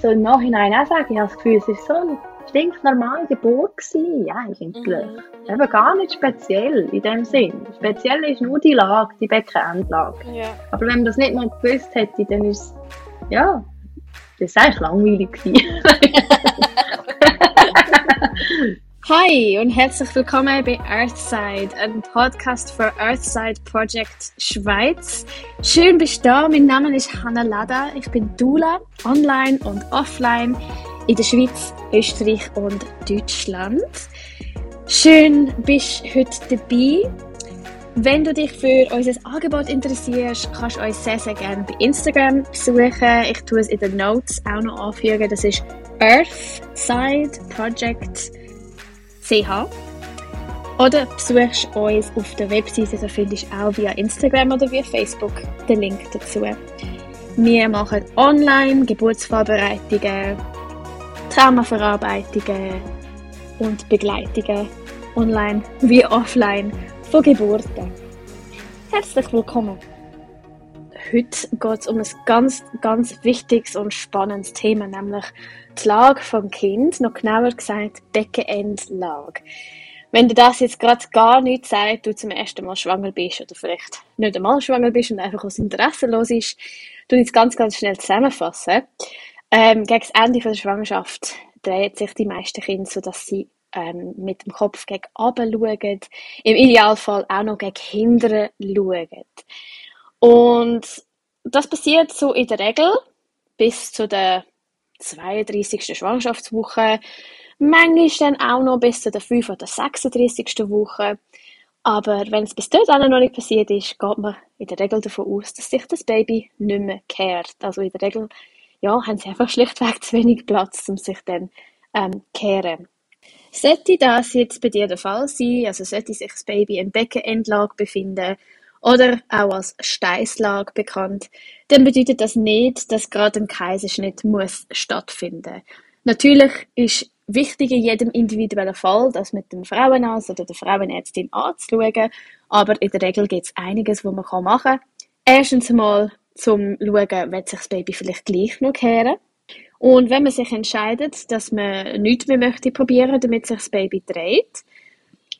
so im Nachhinein auch sagen, ich habe das Gefühl, es ist so eine stinknormale Geburt gewesen, eigentlich. Mhm. Eben gar nicht speziell in dem Sinn. Speziell ist nur die Lage, die Beckenendlage. Ja. Aber wenn man das nicht mal gewusst hätte, dann ist es, ja, das ist eigentlich langweilig. Hi und herzlich willkommen bei Earthside, einem Podcast für Earthside Project Schweiz. Schön bist du da. Mein Name ist Hanna Lada. Ich bin Dula, online und offline in der Schweiz, Österreich und Deutschland. Schön bist du heute dabei. Wenn du dich für unser Angebot interessierst, kannst du uns sehr, sehr gerne bei Instagram besuchen. Ich tue es in den Notes auch noch anfügen. Das ist Earthside Project ch. Oder besuchst uns auf der Webseite, da findest du auch via Instagram oder via Facebook den Link dazu. Wir machen online Geburtsvorbereitungen, Traumaverarbeitungen und Begleitungen online wie offline von Geburten. Herzlich willkommen! Heute geht es um ein ganz, ganz wichtiges und spannendes Thema, nämlich die Lage vom Kind, noch genauer gesagt Beckenendlage. Wenn dir das jetzt gerade gar nicht sagt, du zum ersten Mal schwanger bist oder vielleicht nicht einmal schwanger bist und einfach aus Interesse los ist, du jetzt ganz, ganz schnell zusammenfassen. Ähm, gegen das Ende der Schwangerschaft dreht sich die meisten Kinder so, dass sie ähm, mit dem Kopf gegen oben schauen, im Idealfall auch noch gegen hinten schauen. Und das passiert so in der Regel bis zu der 32. Schwangerschaftswoche, manchmal dann auch noch bis zu der 5. oder 36. Woche. Aber wenn es bis dahin noch nicht passiert ist, geht man in der Regel davon aus, dass sich das Baby nicht mehr kehrt. Also in der Regel ja, haben sie einfach schlichtweg zu wenig Platz, um sich dann ähm, kehren. Sollte das jetzt bei dir der Fall sein, also sollte sich das Baby in Beckenendlage befinden oder auch als Steißlage bekannt, dann bedeutet das nicht, dass gerade ein Kaiserschnitt muss stattfinden. Natürlich ist wichtig in jedem individuellen Fall, das mit dem Frauenarzt oder der Frauenärztin anzuschauen, aber in der Regel gibt es einiges, was man machen kann. Erstens einmal zum schauen, wird sich das Baby vielleicht gleich noch kehren. Und wenn man sich entscheidet, dass man nichts mehr möchte probieren, damit sich das Baby dreht,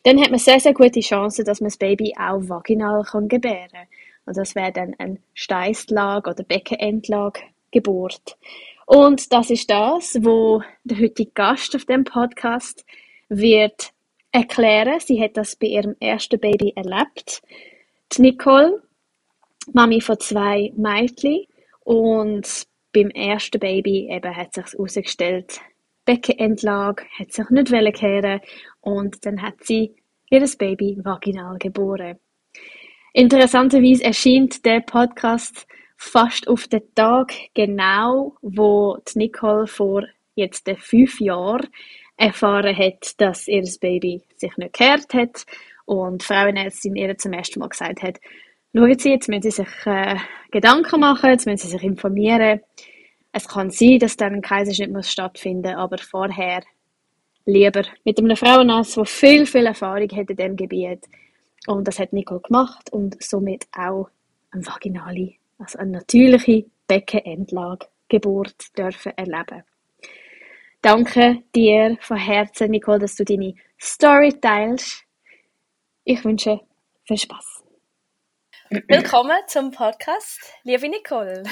dann hat man sehr, sehr gute Chancen, dass man das Baby auch vaginal kann gebären kann. Und das wäre dann ein Steißlage oder Beckenendlage Geburt. Und das ist das, wo der heutige Gast auf dem Podcast wird erklären. Sie hat das bei ihrem ersten Baby erlebt. Die Nicole, Mami von zwei Mädchen. Und beim ersten Baby eben hat sich herausgestellt, Beckenendlage, hat sich nicht kehren und dann hat sie ihr Baby vaginal geboren. Interessanterweise erscheint der Podcast fast auf den Tag genau, wo Nicole vor jetzt fünf Jahren erfahren hat, dass ihr Baby sich nicht gehört hat und Frauenärztin ihr zum ersten Mal gesagt hat, schauen Sie, jetzt müssen Sie sich äh, Gedanken machen, jetzt müssen Sie sich informieren, es kann sein, dass dann ein Kaiserschnitt muss stattfinden, aber vorher lieber mit einem Frauenarzt, der viel, viel Erfahrung hat in diesem Gebiet. Und das hat Nicole gemacht und somit auch eine vaginale, also eine natürliche Beckenendlage Geburt dürfen erleben. Danke dir von Herzen, Nicole, dass du deine Story teilst. Ich wünsche viel Spaß. Willkommen zum Podcast, liebe Nicole.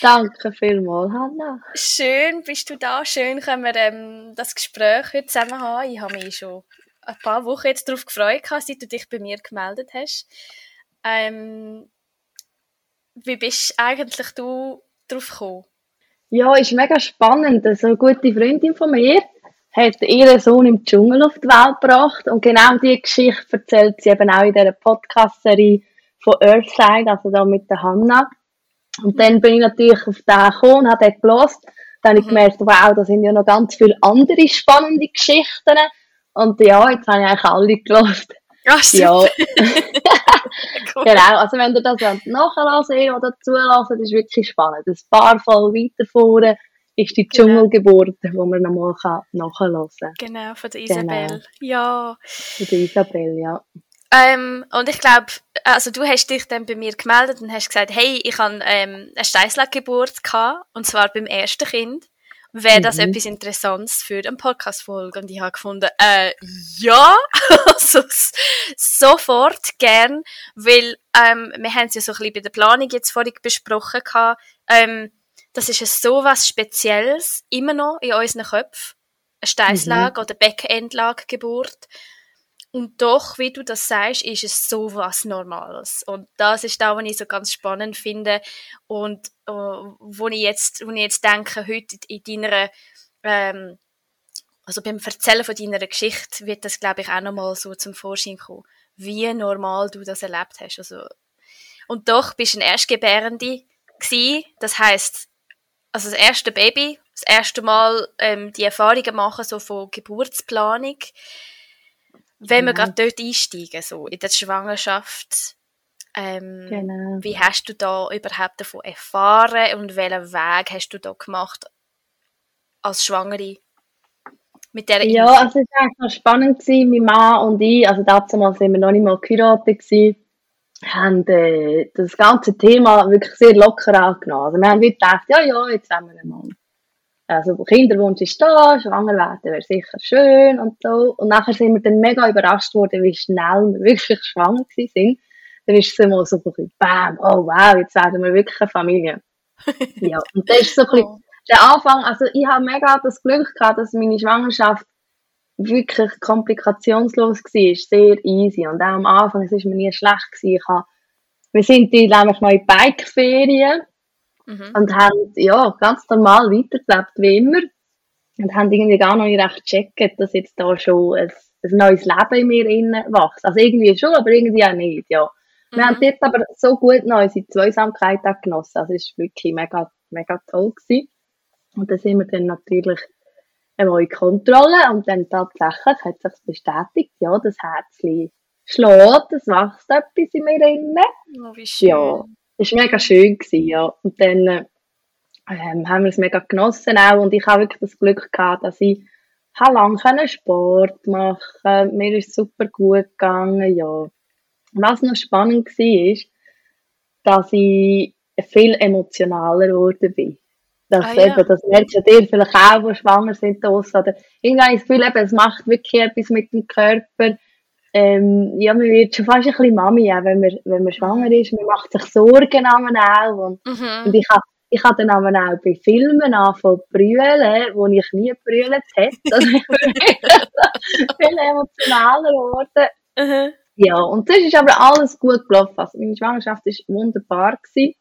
Danke vielmals, Hanna. Schön bist du da. Schön können wir ähm, das Gespräch heute zusammen haben. Ich habe mich schon ein paar Wochen jetzt darauf gefreut, seit du dich bei mir gemeldet hast. Ähm, wie bist eigentlich du darauf gekommen? Ja, ist mega spannend. Also eine gute Freundin von mir hat ihren Sohn im Dschungel auf die Welt gebracht und genau diese Geschichte erzählt sie eben auch in dieser Podcast-Serie von Earthside, also da mit der Hanna. Und dann bin ich natürlich auf den gekommen und habe den gelost. Dann habe ich mhm. gemerkt, wow, da sind ja noch ganz viele andere spannende Geschichten. Und ja, jetzt habe ich eigentlich alle gelost. Ach, super. Ja. genau, also wenn ihr das nachhören oder zulassen, das ist wirklich spannend. Ein paar Fall weiter vorne ist die genau. Dschungelgeburt, die man nochmal nachhören kann. Genau, von der Isabel. Genau. Ja. Von der Isabel, ja. Ähm, und ich glaube, also du hast dich dann bei mir gemeldet und hast gesagt, hey, ich habe ähm, eine Steißlageburt gehabt, und zwar beim ersten Kind. Wäre das mhm. etwas Interessantes für eine Podcast-Folge? Und ich habe gefunden, äh, ja, also sofort gern, weil ähm, wir haben es ja so ein bisschen bei der Planung jetzt vorhin besprochen gehabt, ähm, das ist ja so was Spezielles, immer noch in unseren Köpfen. Eine Steißlage mhm. oder Beckenendlagegeburt. Und doch, wie du das sagst, ist es so was Normales. Und das ist da, was ich so ganz spannend finde. Und äh, wo, ich jetzt, wo ich jetzt denke, heute in deiner, ähm, also beim Erzählen von deiner Geschichte wird das, glaube ich, auch nochmal so zum Vorschein kommen, wie normal du das erlebt hast. Also, und doch bist du eine Erstgebärende gewesen. Das heißt, also das erste Baby, das erste Mal ähm, die Erfahrungen machen so von Geburtsplanung wenn wir genau. gerade dort einsteigen, so in der Schwangerschaft, ähm, genau. wie hast du da überhaupt davon erfahren und welchen Weg hast du da gemacht als Schwangere? Mit der ja, also es war eigentlich spannend gewesen, mein Mann und ich, also damals sind wir noch nicht mal geheiratet gewesen, haben äh, das ganze Thema wirklich sehr locker angenommen. Also wir haben gedacht, ja, ja, jetzt haben wir einen Mann. Also Kinderwunsch ist da, schwanger werden wäre sicher schön und so. Und nachher sind wir dann mega überrascht worden, wie schnell wir wirklich schwanger sind. Dann ist es immer so ein bisschen, bam, oh wow, jetzt werden wir wirklich eine Familie. ja, und das ist so ein bisschen der Anfang, also ich habe mega das Glück gehabt, dass meine Schwangerschaft wirklich komplikationslos war, sehr easy. Und auch am Anfang, es war mir nie schlecht gewesen. Ich habe, wir sind die nämlich mal in Bikeferien Mhm. Und haben, ja, ganz normal weitergelebt, wie immer. Und haben irgendwie gar noch nicht recht gecheckt, dass jetzt da schon ein, ein neues Leben in mir innen wächst. Also irgendwie schon, aber irgendwie auch nicht, ja. Wir mhm. haben dort aber so gut noch unsere Zweisamkeit auch genossen. Also es war wirklich mega, mega toll gewesen. Und dann sind wir dann natürlich einmal in Kontrolle und dann tatsächlich hat sich bestätigt, ja, das Herzchen schlägt, es wächst etwas in mir innen. Oh, wie schön. Ja, war mega schön, gewesen, ja. Und dann ähm, haben wir es mega genossen auch und ich habe wirklich das Glück gehabt, dass ich lange Sport machen konnte. Mir ist super gut gegangen, ja. Was noch spannend war, ist, dass ich viel emotionaler geworden bin. Das, ah, ja. das merkst du dir vielleicht auch, die schwanger sind, oder irgendwie das Gefühl, eben, es macht wirklich etwas mit dem Körper ähm, ja, man wird schon fast ein bisschen Mami, ja, wenn, man, wenn man schwanger ist. Man macht sich Sorgen auch. Und, mhm. und ich habe ich habe dann aber auch bei Filmen angefangen zu brüllen, wo ich nie brüllt hätte. Also ich bin viel emotionaler geworden. Mhm. Ja, und das ist aber alles gut gelaufen. Also meine Schwangerschaft war wunderbar. Gewesen.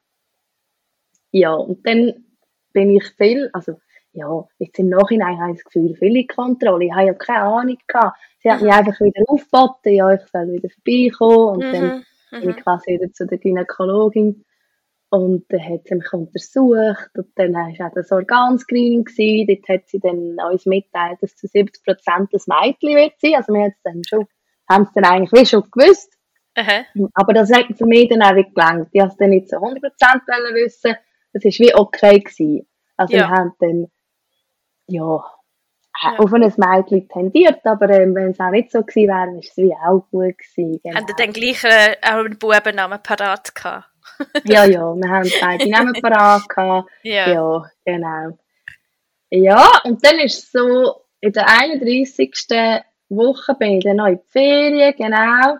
Ja, und dann bin ich viel, also ja, jetzt im Nachhinein habe ich das Gefühl, viele Kontrolle. Ich habe ja keine Ahnung gehabt. Sie hat mich einfach wieder aufgeboten, ja, ich soll wieder vorbeikommen. Und mhm. dann bin ich mhm. quasi wieder zu der Gynäkologin. Und dann hat sie mich untersucht. Und dann war auch das Organscreening. Gewesen. Dort hat sie dann uns mitteilt, dass zu 70 Prozent das Mädchen wird sein. Also wir haben es dann schon, haben es dann eigentlich wie schon gewusst. Mhm. Aber das hat für mich dann auch nicht gelangt. Ich wollte es dann nicht zu 100 Prozent wissen. Das war wie okay gewesen. Also ja. wir haben dann ja, ja. auf ein Mädchen tendiert, aber ähm, wenn es auch nicht so gewesen wäre, wäre es wie auch gut gewesen. Genau. Haben Sie dann gleich äh, auch einen Bubennamen parat gehabt? ja, ja, wir haben beide Namen parat gehabt. Ja. ja, genau. Ja, und dann ist es so, in der 31. Woche bin ich dann noch in die Ferien, genau.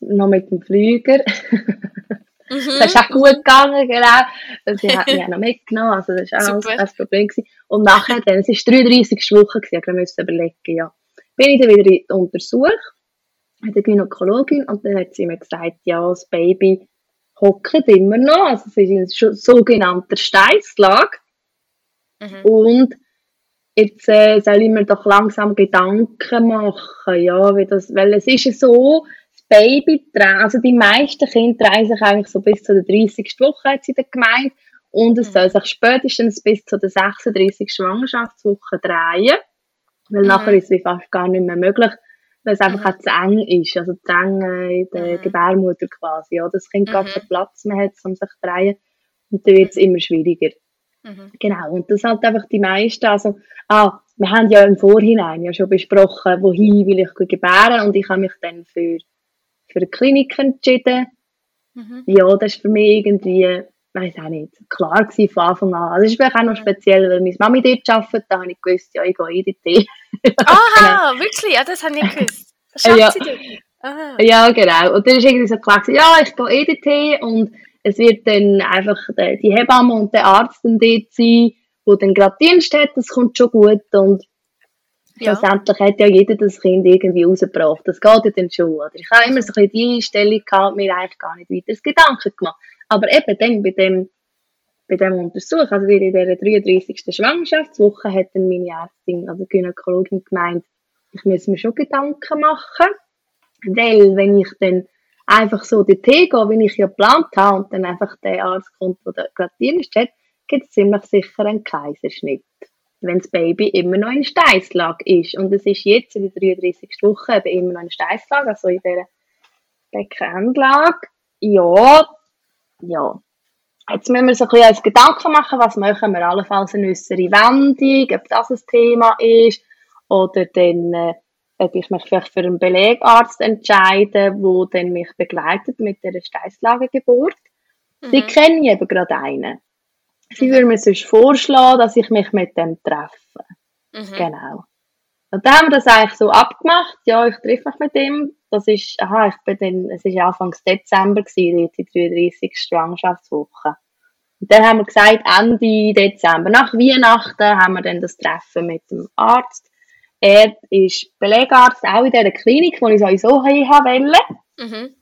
Noch mit dem Flüger. Mhm. Das ist auch gut gegangen, genau. Sie hat mich auch noch mitgenommen, also das war auch ein Problem. Gewesen. Und nachher, dann, es war 33. Woche, gewesen, ich musste überlegen, ja. Bin ich dann wieder untersucht, mit der Gynäkologin, und dann hat sie mir gesagt, ja, das Baby hockt immer noch, also es ist in sogenannter Steißlage. Mhm. Und jetzt äh, soll ich mir doch langsam Gedanken machen, ja, wie das, weil es ist ja so, Baby, also die meisten Kinder drehen sich eigentlich so bis zu der 30. Woche, hat sie gemeint. Und es mhm. soll sich spätestens bis zu der 36. Schwangerschaftswoche drehen. Weil mhm. nachher ist es fast gar nicht mehr möglich, weil es einfach auch zu eng ist. Also zu eng in der mhm. Gebärmutter quasi. Ja, das Kind mhm. gar keinen Platz mehr hat, um sich zu drehen. Und dann wird es immer schwieriger. Mhm. Genau. Und das halt einfach die meisten, also, ah, wir haben ja im Vorhinein ja schon besprochen, wohin will ich gebären und ich habe mich dann für für eine Klinik entschieden. Mhm. Ja, das ist für mich irgendwie, weiß auch nicht, klar gewesen von Anfang an. Also, es ist vielleicht auch noch speziell, weil meine Mami dort arbeitet, da habe ich gewusst, ja, ich gehe EDT. Aha, wirklich? Ja, das habe ich nicht gewusst. Was Ja. schafft sie denn? Aha. Ja, genau. Und dann ist irgendwie so klar gewesen, ja, ich gehe EDT und es wird dann einfach die, Hebamme und der Arzt dann dort sein, wo dann gerade Dienst hat, das kommt schon gut und Ja. schlussendlich hat ja jeder das Kind irgendwie rausgebracht. Das geht ja dann schon. Oder ich habe immer so ein bisschen die Einstellung gehabt, mir eigentlich gar nicht weiter Gedanken gemacht. Aber eben dann bei dem, bei dem Untersuch, also in dieser 33. Schwangerschaftswoche, hat dann meine Ärztin, also Gynäkologin gemeint, ich muss mir schon Gedanken machen, weil wenn ich dann einfach so dorthin gehe, wie ich ja geplant habe, und dann einfach der Arzt kommt, der gerade Dienst hat, gibt es ziemlich sicher einen Kaiserschnitt wenn das Baby immer noch in Steißlage ist. Und es ist jetzt in der 33. Woche eben immer noch in Steißlage, also in dieser Beckenendlage. Ja, ja. Jetzt müssen wir so ein bisschen uns Gedanken machen, was machen wir allenfalls eine äußere Wendung, ob das ein Thema ist, oder dann, äh, ob ich mich vielleicht für einen Belegarzt entscheide, der dann mich begleitet mit der Steißlagengeburt. Sie Mhm. kennen eben gerade einen. Sie würde mir sonst vorschlagen, dass ich mich mit dem treffe. Mhm. Genau. Und dann haben wir das eigentlich so abgemacht. Ja, ich treffe mich mit ihm. Das ist, aha, ich bin dann, es ist Anfang Dezember gewesen, die 33. Schwangerschaftswoche. Und dann haben wir gesagt, Ende Dezember, nach Weihnachten, haben wir dann das Treffen mit dem Arzt. Er ist Belegarzt, auch in dieser Klinik, wo ich sowieso hin wollte. Mhm.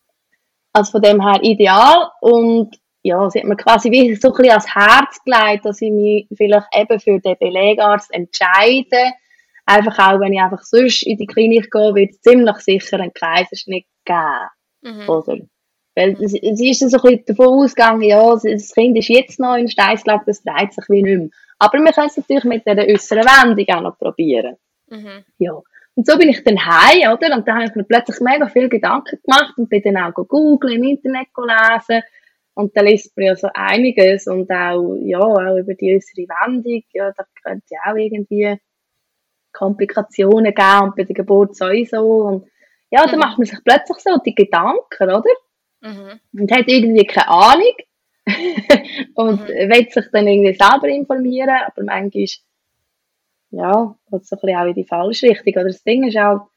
Also von dem her ideal. Und ja, sie hat mir quasi wie so ein bisschen ans Herz gelegt, dass ich mich vielleicht eben für den Belegarzt entscheide. Einfach auch, wenn ich einfach sonst in die Klinik gehe, wird es ziemlich sicher einen Kaiserschnitt geben. Mhm. Oder? Weil sie sie ist so ein bisschen davon ausgegangen, ja, das Kind ist jetzt noch in Steißlage, das dreht sich wie nicht mehr. Aber wir können es natürlich mit dieser äußeren Wendung auch noch probieren. Mhm. Ja. Und so bin ich dann heim, oder? Und da habe ich mir plötzlich mega viel Gedanken gemacht und bin dann auch googeln, im Internet lesen. Und da liest man ja so einiges und auch, ja, auch über die äußere Wendung. Ja, da könnte ja auch irgendwie Komplikationen geben und bei der Geburt sowieso. Und ja, da Mhm. macht man sich plötzlich so die Gedanken, oder? Mhm. Und hat irgendwie keine Ahnung. und Mhm. will sich dann irgendwie selber informieren, aber manchmal, ja, geht so ein bisschen auch in die falsche Richtung. Oder das Ding ist auch,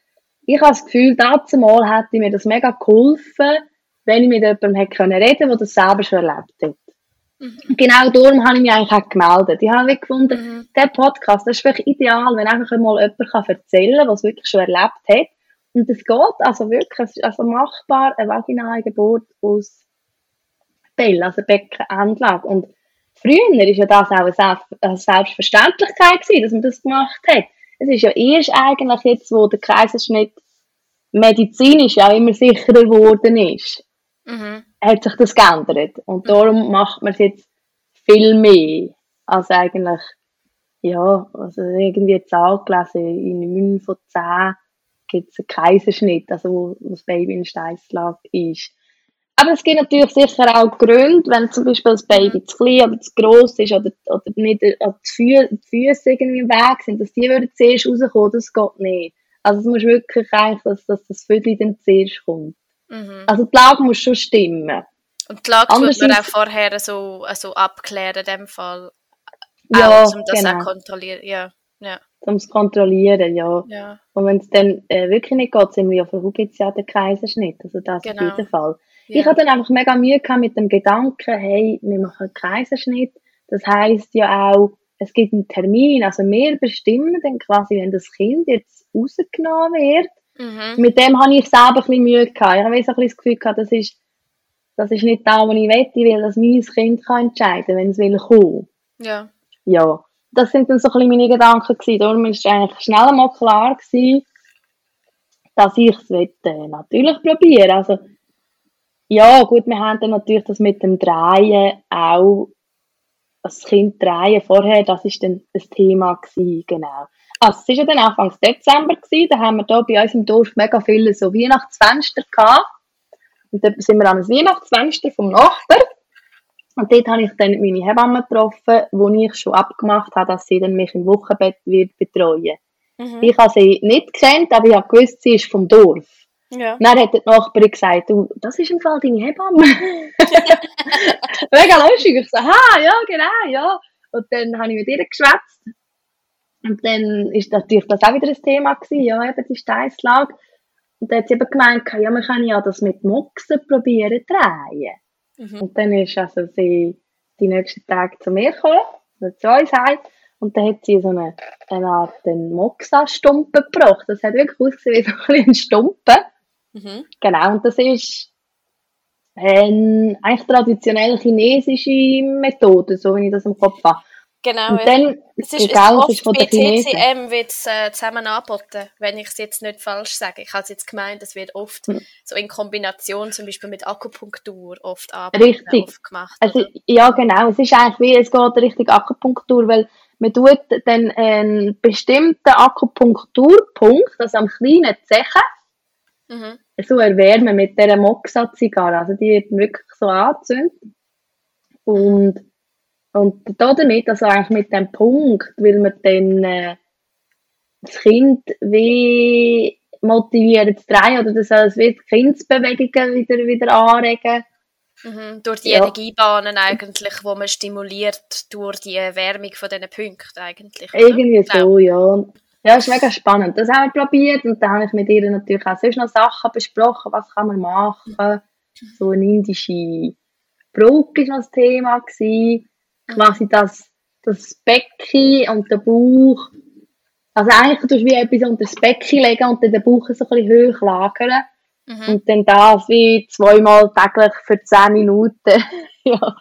ich habe das Gefühl, dazu mal hätte mir das mega geholfen, wenn ich mit jemandem hätte können reden, der das selber schon erlebt hat. Mhm. Genau darum habe ich mich eigentlich auch gemeldet. Ich habe wirklich gefunden, Mhm. der Podcast, das ist vielleicht ideal, wenn einfach mal jemand kann erzählen kann, was wirklich schon erlebt hat. Und es geht also wirklich, es ist also machbar, eine vaginale Geburt aus Bell, also Beckenendlage. Und früher ist ja das auch eine, Selbst eine Selbstverständlichkeit gewesen, dass man das gemacht hat. Es ist ja erst eigentlich jetzt, wo der Kaiserschnitt medizinisch ja immer sicherer geworden ist, Mhm. hat sich das geändert. Und darum macht man es jetzt viel mehr als eigentlich, ja, also irgendwie jetzt angelesen, in 9 von 10 gibt es einen Kaiserschnitt, also wo, wo das Baby in Steißlage ist. Aber es gibt natürlich sicher auch Gründe, wenn zum Beispiel das Baby zu klein oder zu gross ist oder, oder nicht, oder die, Fü die Füße irgendwie im Weg sind, dass die würden zuerst rauskommen, das geht nicht. Also es muss wirklich eigentlich, dass, dass das Viertel dann zuerst kommt. Mhm. Also die Lage muss schon stimmen. Und die Lage tut man auch vorher so, so abklären in dem Fall. Ja, auch, um das auch genau. kontrollieren. Ja, ja, Um es kontrollieren, ja. ja. Und wenn es dann äh, wirklich nicht geht, sind wir ja für gibt es ja den Kaiserschnitt. Also das Genau. auf jeden Fall. ja. Ich hatte dann einfach mega Mühe gehabt mit dem Gedanken, hey, wir machen einen Kaiserschnitt. Das heisst ja auch, es gibt einen Termin. Also wir bestimmen dann quasi, wenn das Kind jetzt rausgenommen wird. Mhm. Mit dem habe ich selber ein bisschen Mühe gehabt. Ich habe ein bisschen das Gefühl gehabt, das ist, das ist nicht da, was ich. Ich will, dass mein Kind kann entscheiden kann, wenn es will kommen. Ja. Ja, das sind dann so ein bisschen meine Gedanken gewesen. Darum ist eigentlich schnell einmal klar gewesen, dass ich es äh, natürlich probieren Also, ja, gut, wir haben dann natürlich das mit dem Drehen auch, das Kind drehen vorher, das ist dann das Thema gewesen, genau. Also, es ist ja dann Anfang Dezember gewesen, da haben wir da bei uns im Dorf mega viele so Weihnachtsfenster gehabt. Und dann sind wir an das Weihnachtsfenster vom Nachbar. Und dort habe ich dann meine Hebamme getroffen, wo ich schon abgemacht habe, dass sie dann mich im Wochenbett wird betreuen. Mhm. Ich habe sie nicht gekannt, aber ich habe gewusst, sie ist vom Dorf. Ja. Dann hat die Nachbarin gesagt, du, das ist im Fall deine Hebamme. Mega lustig. Ich so, ha, ja, genau, ja. Und dann habe ich mit ihr geschwätzt. Und dann ist natürlich das auch wieder ein Thema gewesen, ja, eben die Steißlage. Und dann hat sie eben gemeint, ja, man kann ja das mit Moxen probieren drehen. Mhm. Und dann ist also sie die nächsten Tage zu mir gekommen, zu uns heim. Und dann hat sie so eine, eine Art Moxa-Stumpen gebracht. Das hat wirklich ausgesehen wie so ein Stumpen. Mhm. Genau, und das ist eine eigentlich traditionell chinesische Methode, so wie ich das im Kopf habe. Genau. Und dann, es ist, oft es ist von bei. TCM wird es äh, zusammen angeboten, wenn ich es jetzt nicht falsch sage. Ich habe es jetzt gemeint, es wird oft Hm. so in Kombination zum Beispiel mit Akupunktur oft angeboten, Richtig. oft gemacht. Also, oder? ja, genau. Es ist eigentlich wie, es geht Richtung Akupunktur, weil man tut dann einen bestimmten Akupunkturpunkt, also am kleinen Zechen, Mhm. so erwärmen mit dieser Moxa-Zigarre. Also die wird wirklich so angezündet. Und, und damit, also eigentlich mit dem Punkt, will man dann äh, das Kind wie motivieren zu drehen oder das soll es wie die Kindsbewegungen wieder, wieder anregen. Mhm. Durch die Ja. Energiebahnen eigentlich, wo man stimuliert durch die Erwärmung von diesen Punkten eigentlich. oder? Irgendwie Genau. so, ja. Ja, ist mega spannend. Das haben wir probiert und dann habe ich mit ihr natürlich auch sonst noch Sachen besprochen, was kann man machen. So eine indische Brücke war noch das Thema. Gewesen. Quasi das, das Becken und der Bauch. Also eigentlich tust du wie etwas unter das Becken legen und dann den Bauch so ein bisschen hoch lagern. Mhm. Und dann das wie zweimal täglich für 10 Minuten. ja.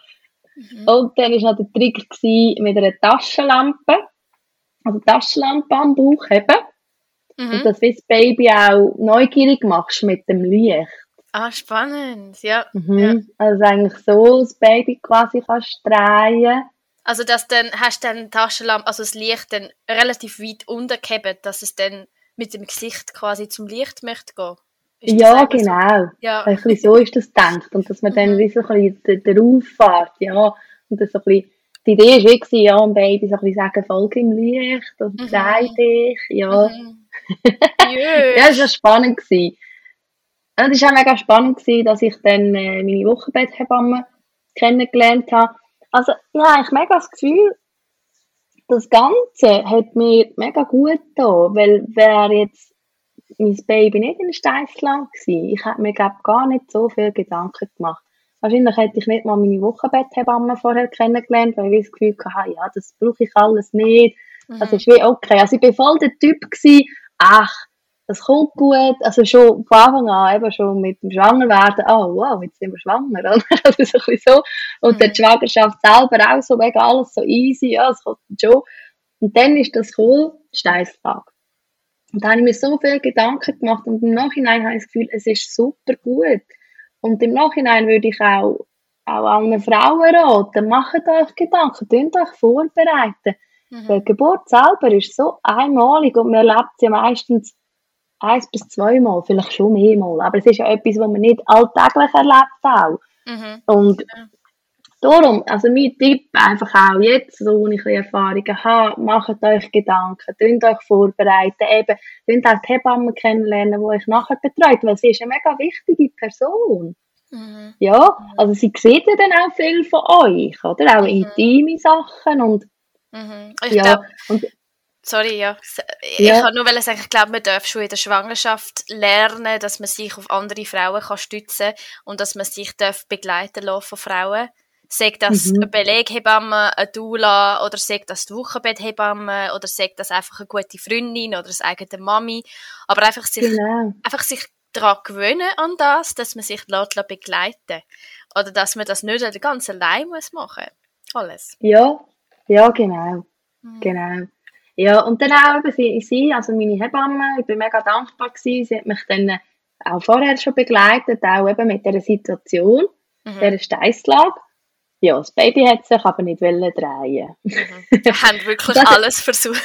Mhm. Und dann war noch der Trick gewesen mit einer Taschenlampe. Also Taschenlampe am Bauch haben. Und Mhm. dass du das Baby auch neugierig machst mit dem Licht. Ah, spannend, ja. Mhm. Also eigentlich so das Baby quasi kannst drehen. Also dass dann hast du dann Taschenlampe, also das Licht dann relativ weit untergehebt, dass es dann mit dem Gesicht quasi zum Licht möchte gehen. Ist Ja, einfach so? genau. Ja. Ein bisschen so ist das gedacht. Und dass man dann Mhm. wie so ein bisschen darauf fährt, ja. Und das so ein bisschen, die Idee war wie, ja, dem Baby so ein bisschen sagen, folge im Licht und Mhm. dreh dich, ja. Mhm. Ja, das war spannend. Gewesen. Und es war auch mega spannend, gewesen, dass ich dann äh, meine Wochenbetthebamme kennengelernt habe. Also, ja, ich habe mega das Gefühl, das Ganze hat mir mega gut getan, weil wäre jetzt mein Baby nicht in der Steißlage gewesen, ich hätte mir glaub, gar nicht so viel Gedanken gemacht. Wahrscheinlich hätte ich nicht mal meine Wochenbetthebamme vorher kennengelernt, weil ich das Gefühl hatte, ja, das brauche ich alles nicht. Mhm. Das ist wie okay. Also ich war voll der Typ, gewesen, ach, das kommt gut. Also schon von Anfang an, eben schon mit dem Schwangerwerden, oh wow, jetzt sind wir schwanger, oder? Also so ein bisschen so. Und Mhm. die Schwangerschaft selber auch so, mega alles so easy, ja, es kommt dann schon. Und dann ist das cool, Steißlage. Und da habe ich mir so viele Gedanken gemacht und im Nachhinein habe ich das Gefühl, es ist super gut. Und im Nachhinein würde ich auch, auch allen Frauen raten, macht euch Gedanken, könnt euch vorbereiten. Mhm. Die Geburt selber ist so einmalig und man erlebt sie meistens eins bis zweimal, vielleicht schon mehrmal. Aber es ist ja etwas, was man nicht alltäglich erlebt auch. Mhm. Und darum, also mein Tipp einfach auch jetzt, so wo ich Erfahrungen habe, macht euch Gedanken, könnt euch vorbereiten, eben, könnt auch die Hebamme kennenlernen, die euch nachher betreut, weil sie ist eine mega wichtige Person. Mhm. Ja, also sie sieht ja dann auch viel von euch, oder? Auch Mhm. intime Sachen und, Mhm. Ich ja, glaube, und sorry, ja. Ich Ja. kann nur sagen, ich glaube, man darf schon in der Schwangerschaft lernen, dass man sich auf andere Frauen kann stützen und dass man sich darf begleiten lassen von Frauen. Sagt das Mhm. eine Beleghebamme, eine Doula oder sagt das die Wochenbetthebamme oder sagt das einfach eine gute Freundin oder das eigene Mami. Aber einfach sich genau. einfach sich daran gewöhnen an das, dass man sich lässt, begleiten Oder dass man das nicht ganz allein muss machen Alles. Ja, ja, genau. Mhm. Genau. Ja, und dann auch eben sie, sie, also meine Hebamme, ich bin mega dankbar gewesen, sie hat mich dann auch vorher schon begleitet, auch eben mit dieser Situation, Mhm. dieser Steißlage. Ja, das Baby hat sich aber nicht wollen drehen. Mhm. Wir haben wirklich alles versucht.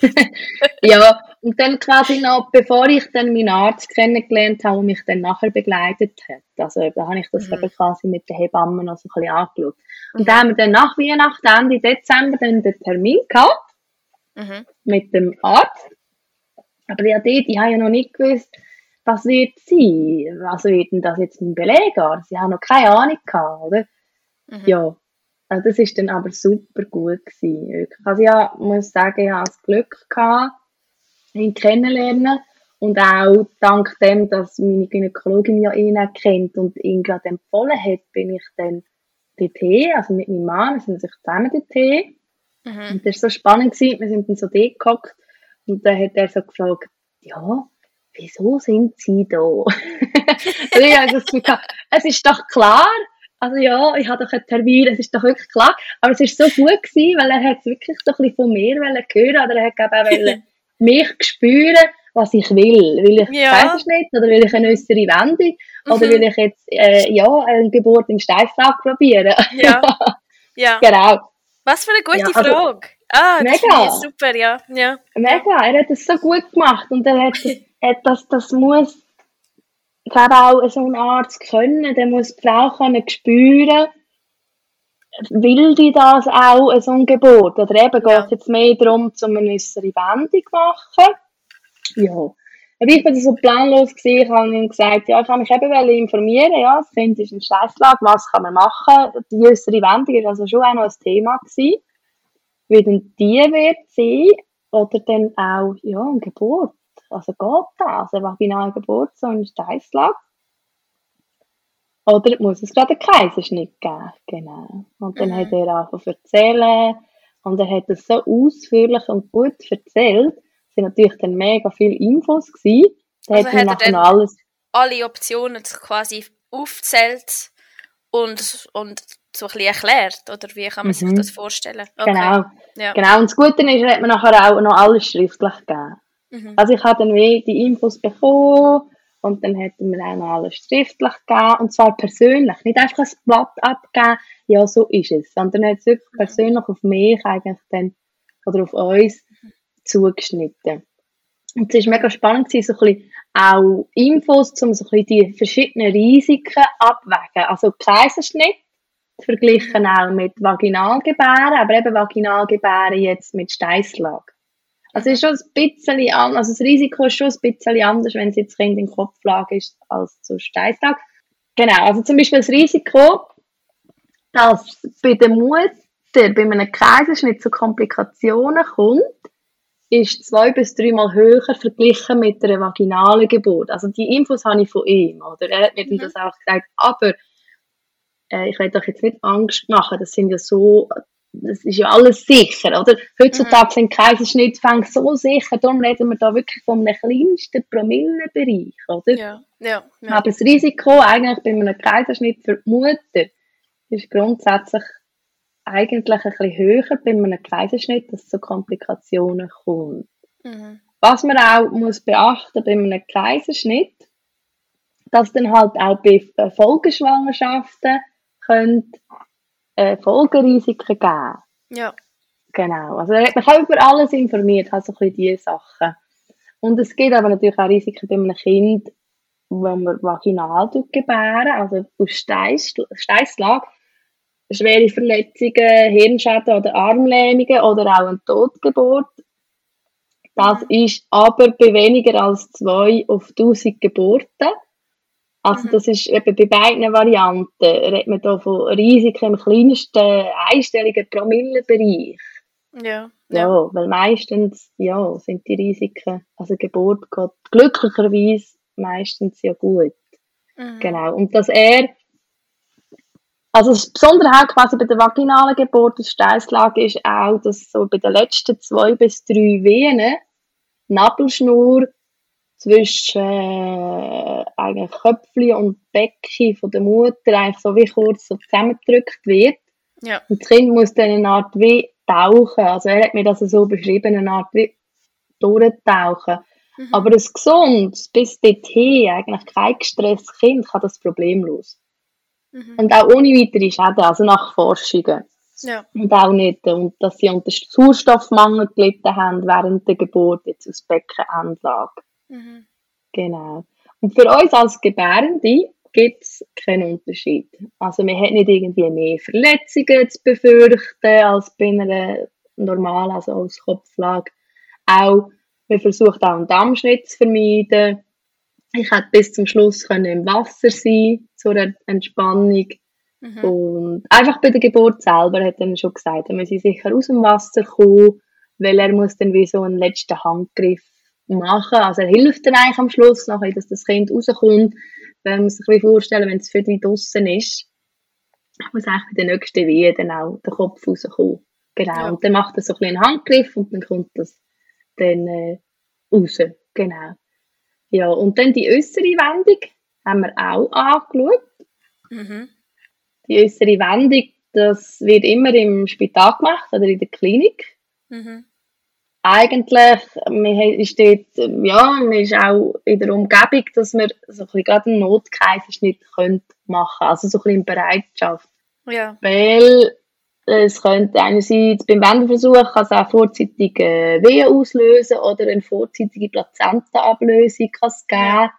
ja, und dann quasi noch, bevor ich dann meinen Arzt kennengelernt habe, und mich dann nachher begleitet hat. Also da habe ich das Mhm. eben quasi mit der Hebamme noch so ein bisschen angeschaut. Und dann haben wir dann nach Weihnachten, Ende Dezember, dann den Termin gehabt. Mhm. mit dem Arzt. Aber ja, dort, ich habe ja noch nicht gewusst, was wird sein? Was wird denn das jetzt ein Beleger? Sie haben noch keine Ahnung gehabt, oder? Mhm. Ja. Also das ist dann aber super gut gewesen. wirklich. Also ja, muss sagen, ich habe das Glück gehabt, ihn kennenlernen. Und auch dank dem, dass meine Gynäkologin ja ihn auch kennt und ihn gerade empfohlen hat, bin ich dann dorthin, also mit meinem Mann, wir sind natürlich zusammen dorthin. Mhm. Und das war so spannend, gewesen. wir sind dann so dort gehockt und dann hat er so gefragt, ja, wieso sind Sie da? und ich habe das Gefühl es ist doch klar, also ja, ich habe doch einen Termin, es ist doch wirklich klar, aber es ist so gut gewesen, weil er hat wirklich so ein bisschen von mir hören oder er hat glaube auch mich spüren, was ich will. Will ich Ja. Kaiserschnitt oder will ich eine äußere Wendung oder Mhm. will ich jetzt äh, ja, eine Geburt in Steißlag probieren? Ja. Ja. genau. Was für eine gute Ja, also- Frage. Ah, Mega. super, ja. ja. Mega, er hat es so gut gemacht und er hat, hat das, das muss, ich glaube auch so ein Arzt können, der muss die Frau können spüren, will die das auch, so ein Geburt? Oder eben geht es jetzt mehr darum, um eine äußere Wendung zu machen? Ja. Aber ich war so planlos gewesen, ich habe ihm gesagt, ja, ich habe mich eben informieren, ja, das Kind ist in Scheisslage, was kann man machen? Die äußere Wendung ist also schon auch noch ein Thema gewesen. Wie denn die wird sein, oder dann auch, ja, eine Geburt. Also geht das, eine vaginale Geburt, so in Steißlage? Oder muss es gerade einen Kaiserschnitt geben? Genau. Und dann Mhm. hat er angefangen zu erzählen, und er hat das so ausführlich und gut erzählt. Waren natürlich dann mega viele Infos gewesen. Da Also hat nachher dann- alles, Alle Optionen quasi aufgezählt und, und so ein bisschen erklärt, oder wie kann man sich Mhm. das vorstellen? Okay. genau. Ja. Genau. Und das Gute ist, hat mir nachher auch noch alles schriftlich gegeben. Mhm. Also ich habe dann die Infos bekommen und dann hat er mir auch noch alles schriftlich gegeben und zwar persönlich, nicht einfach ein Blatt abgeben, ja so ist es, sondern er hat es wirklich persönlich auf mich eigentlich dann oder auf uns zugeschnitten. Und es war mega spannend, so ein bisschen auch Infos, um so ein die verschiedenen Risiken abwägen. Also Kaiserschnitt verglichen auch mit Vaginalgebären, aber eben Vaginalgebären jetzt mit Steißlage. Also ist schon ein bisschen anders, also das Risiko ist schon ein bisschen anders, wenn es jetzt Kind in Kopflage ist, als zu Steißlage. Genau, also zum Beispiel das Risiko, dass bei der Mutter bei einem Kaiserschnitt zu Komplikationen kommt, ist zwei bis dreimal höher verglichen mit einer vaginalen Geburt. Also die Infos habe ich von ihm, oder? Er hat mir Mhm. das auch gesagt, aber äh, ich will doch jetzt nicht Angst machen, das sind ja so, das ist ja alles sicher, oder? Heutzutage sind Kaiserschnittfänge so sicher, darum reden wir da wirklich einem kleinsten Promillenbereich, oder? Ja, ja, ja. Aber das Risiko eigentlich bei einem Kaiserschnitt für die Mutter ist grundsätzlich eigentlich ein bisschen höher bei einem Kaiserschnitt, dass es zu Komplikationen kommt. Mhm. Was man auch muss beachten bei einem Kaiserschnitt, dass dann halt auch bei äh, Folgeschwangerschaften könnte, äh, Folgerisiken geben. Ja. Genau. Also mich auch über alles informiert, also ein bisschen diese Sachen. Und es gibt aber natürlich auch Risiken bei einem Kind, wenn man vaginal gebären, also aus Steiß, Steißlage, schwere Verletzungen, Hirnschäden oder Armlähmungen oder auch eine Totgeburt. Das ist aber bei weniger als zwei auf 1000 Geburten. Also Mhm. das ist eben bei beiden Varianten, redet man da von Risiken im kleinsten einstelligen Promillebereich. Ja. Ja, Ja. weil meistens, ja, sind die Risiken, also Geburt geht glücklicherweise meistens ja gut. Mhm. Genau. Und dass er, also das Besondere auch quasi bei der vaginalen Geburt, das Steißlage ist auch, dass so bei den letzten zwei bis drei Venen Nabelschnur zwischen äh, eigentlich Köpfchen und Becken von der Mutter eigentlich so wie kurz so zusammengedrückt wird. Ja. Und das Kind muss dann eine Art wie tauchen. Also er hat mir das so beschrieben, eine Art wie durchtauchen. Mhm. Aber ein gesundes, bis dorthin, eigentlich kein gestresstes Kind kann das problemlos. Mhm. Und auch ohne weitere Schäden, also nach Forschungen. Ja. Und auch nicht, und dass sie unter Sauerstoffmangel gelitten haben während der Geburt, jetzt aus Beckenendlage. Mhm. Genau. Und für uns als Gebärende gibt es keinen Unterschied. Also man hat nicht irgendwie mehr Verletzungen zu befürchten als bei einer normalen, also als Kopflage. Auch, man versucht auch einen Dammschnitt zu vermeiden. Ich hätte bis zum Schluss können im Wasser sein, zur Entspannung. Mhm. Und einfach bei der Geburt selber hat er schon gesagt, er muss sicher aus dem Wasser kommen, weil er muss dann wie so einen letzten Handgriff machen. Also er hilft dann eigentlich am Schluss nachher, dass das Kind rauskommt. Man sich vorstellen, wenn es für die draussen ist, muss eigentlich bei der nächsten Wehe dann auch der Kopf rauskommen. Genau. Ja. Und dann macht er so ein einen Handgriff und dann kommt das dann äh, raus. Genau. Ja, und dann die äußere Wendung haben wir auch angeschaut. Mhm. Die äußere Wendung, das wird immer im Spital gemacht oder in der Klinik. Mhm. Eigentlich, man ist dort, ja, man ist auch in der Umgebung, dass man so ein bisschen gerade einen Notkaiserschnitt machen könnte. Also so ein bisschen in Bereitschaft. Ja. Weil es könnte einerseits beim Wendeversuch kann es auch vorzeitige Wehen auslösen oder eine vorzeitige Plazentaablösung kann es geben.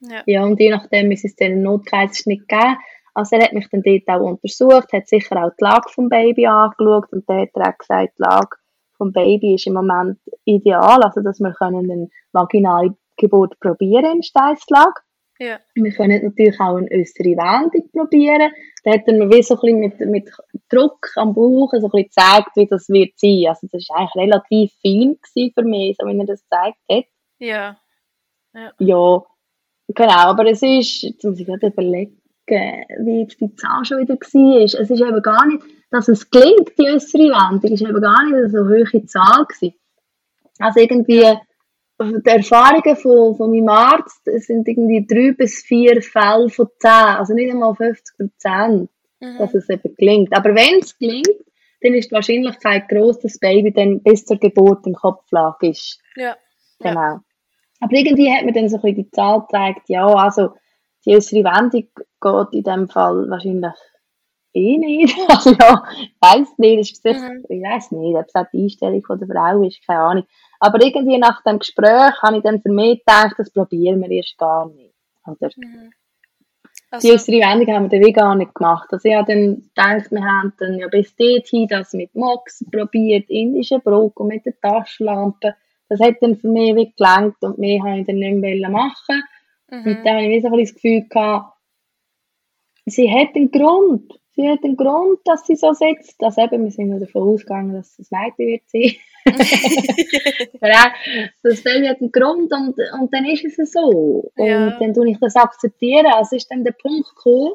Ja. Ja. und je nachdem ist es dann einen Notkaiserschnitt geben. Also er hat mich dann dort auch untersucht, hat sicher auch die Lage vom Baby angeschaut und dann hat er auch gesagt, die Lage vom Baby ist im Moment ideal, also dass wir können eine vaginale Geburt probieren in Steißlage. Ja. Wir können natürlich auch eine äußere Wendung probieren. Da hat er mir wie so ein bisschen mit, mit Druck am Bauch so ein bisschen gezeigt, wie das wird sein. Also das war eigentlich relativ fein für mich, so wie er das gezeigt hat. Ja. Ja, ja genau, aber es ist, jetzt muss ich gerade überlegen, wie die Zahl schon wieder war. Es ist eben gar nicht, dass es gelingt, die äußere Wendung, es war eben gar nicht so eine hohe Zahl gewesen. Also irgendwie, die Erfahrungen von, von meinem Arzt sind irgendwie drei bis vier Fälle von zehn, also nicht einmal 50 Prozent, mhm. dass es eben gelingt. Aber wenn es gelingt, dann ist die Wahrscheinlichkeit groß, dass das Baby dann bis zur Geburt im Kopf lag ist. Ja. Genau. Ja. Aber irgendwie hat mir dann so ein bisschen die Zahl gezeigt, ja, also die äußere Wendung geht in dem Fall wahrscheinlich eh nicht. Also ja, ich weiß nicht, ist sicher, mhm. ich weiß nicht, ob es auch die Einstellung von der Frau ist, keine Ahnung. Aber irgendwie nach dem Gespräch habe ich dann für mich gedacht, das probieren wir erst gar nicht. Oder? Mhm. Also, die äußere Wendung haben wir dann wie gar nicht gemacht. Also ich habe dann gedacht, wir haben dann ja bis dorthin das mit Mox probiert, indische Brot und mit der Taschenlampe. Das hat dann für mich wie gelangt und mehr habe ich dann nicht mehr machen Mhm. Und dann habe ich so ein das Gefühl gehabt, sie hat einen Grund. Sie hat einen Grund, dass sie so sitzt. Also eben, wir sind ja davon ausgegangen, dass es ein Mädchen wird sein. ja, das Baby hat einen Grund und, und dann ist es so. Und ja. dann tue ich das akzeptieren. Also ist dann der Punkt gekommen,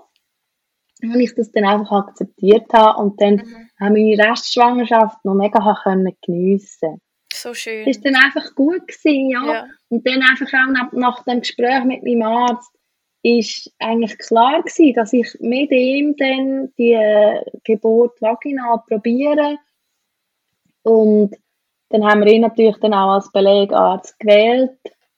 wo ich das dann einfach akzeptiert habe und dann mhm. habe meine Restschwangerschaft noch mega können geniessen so schön. Es war dann einfach gut, gewesen, ja. ja. Und dann einfach auch nach, nach dem Gespräch mit meinem Arzt ist eigentlich klar gewesen, dass ich mit ihm dann die äh, Geburt vaginal probiere. Und dann haben wir ihn natürlich dann auch als Belegarzt gewählt.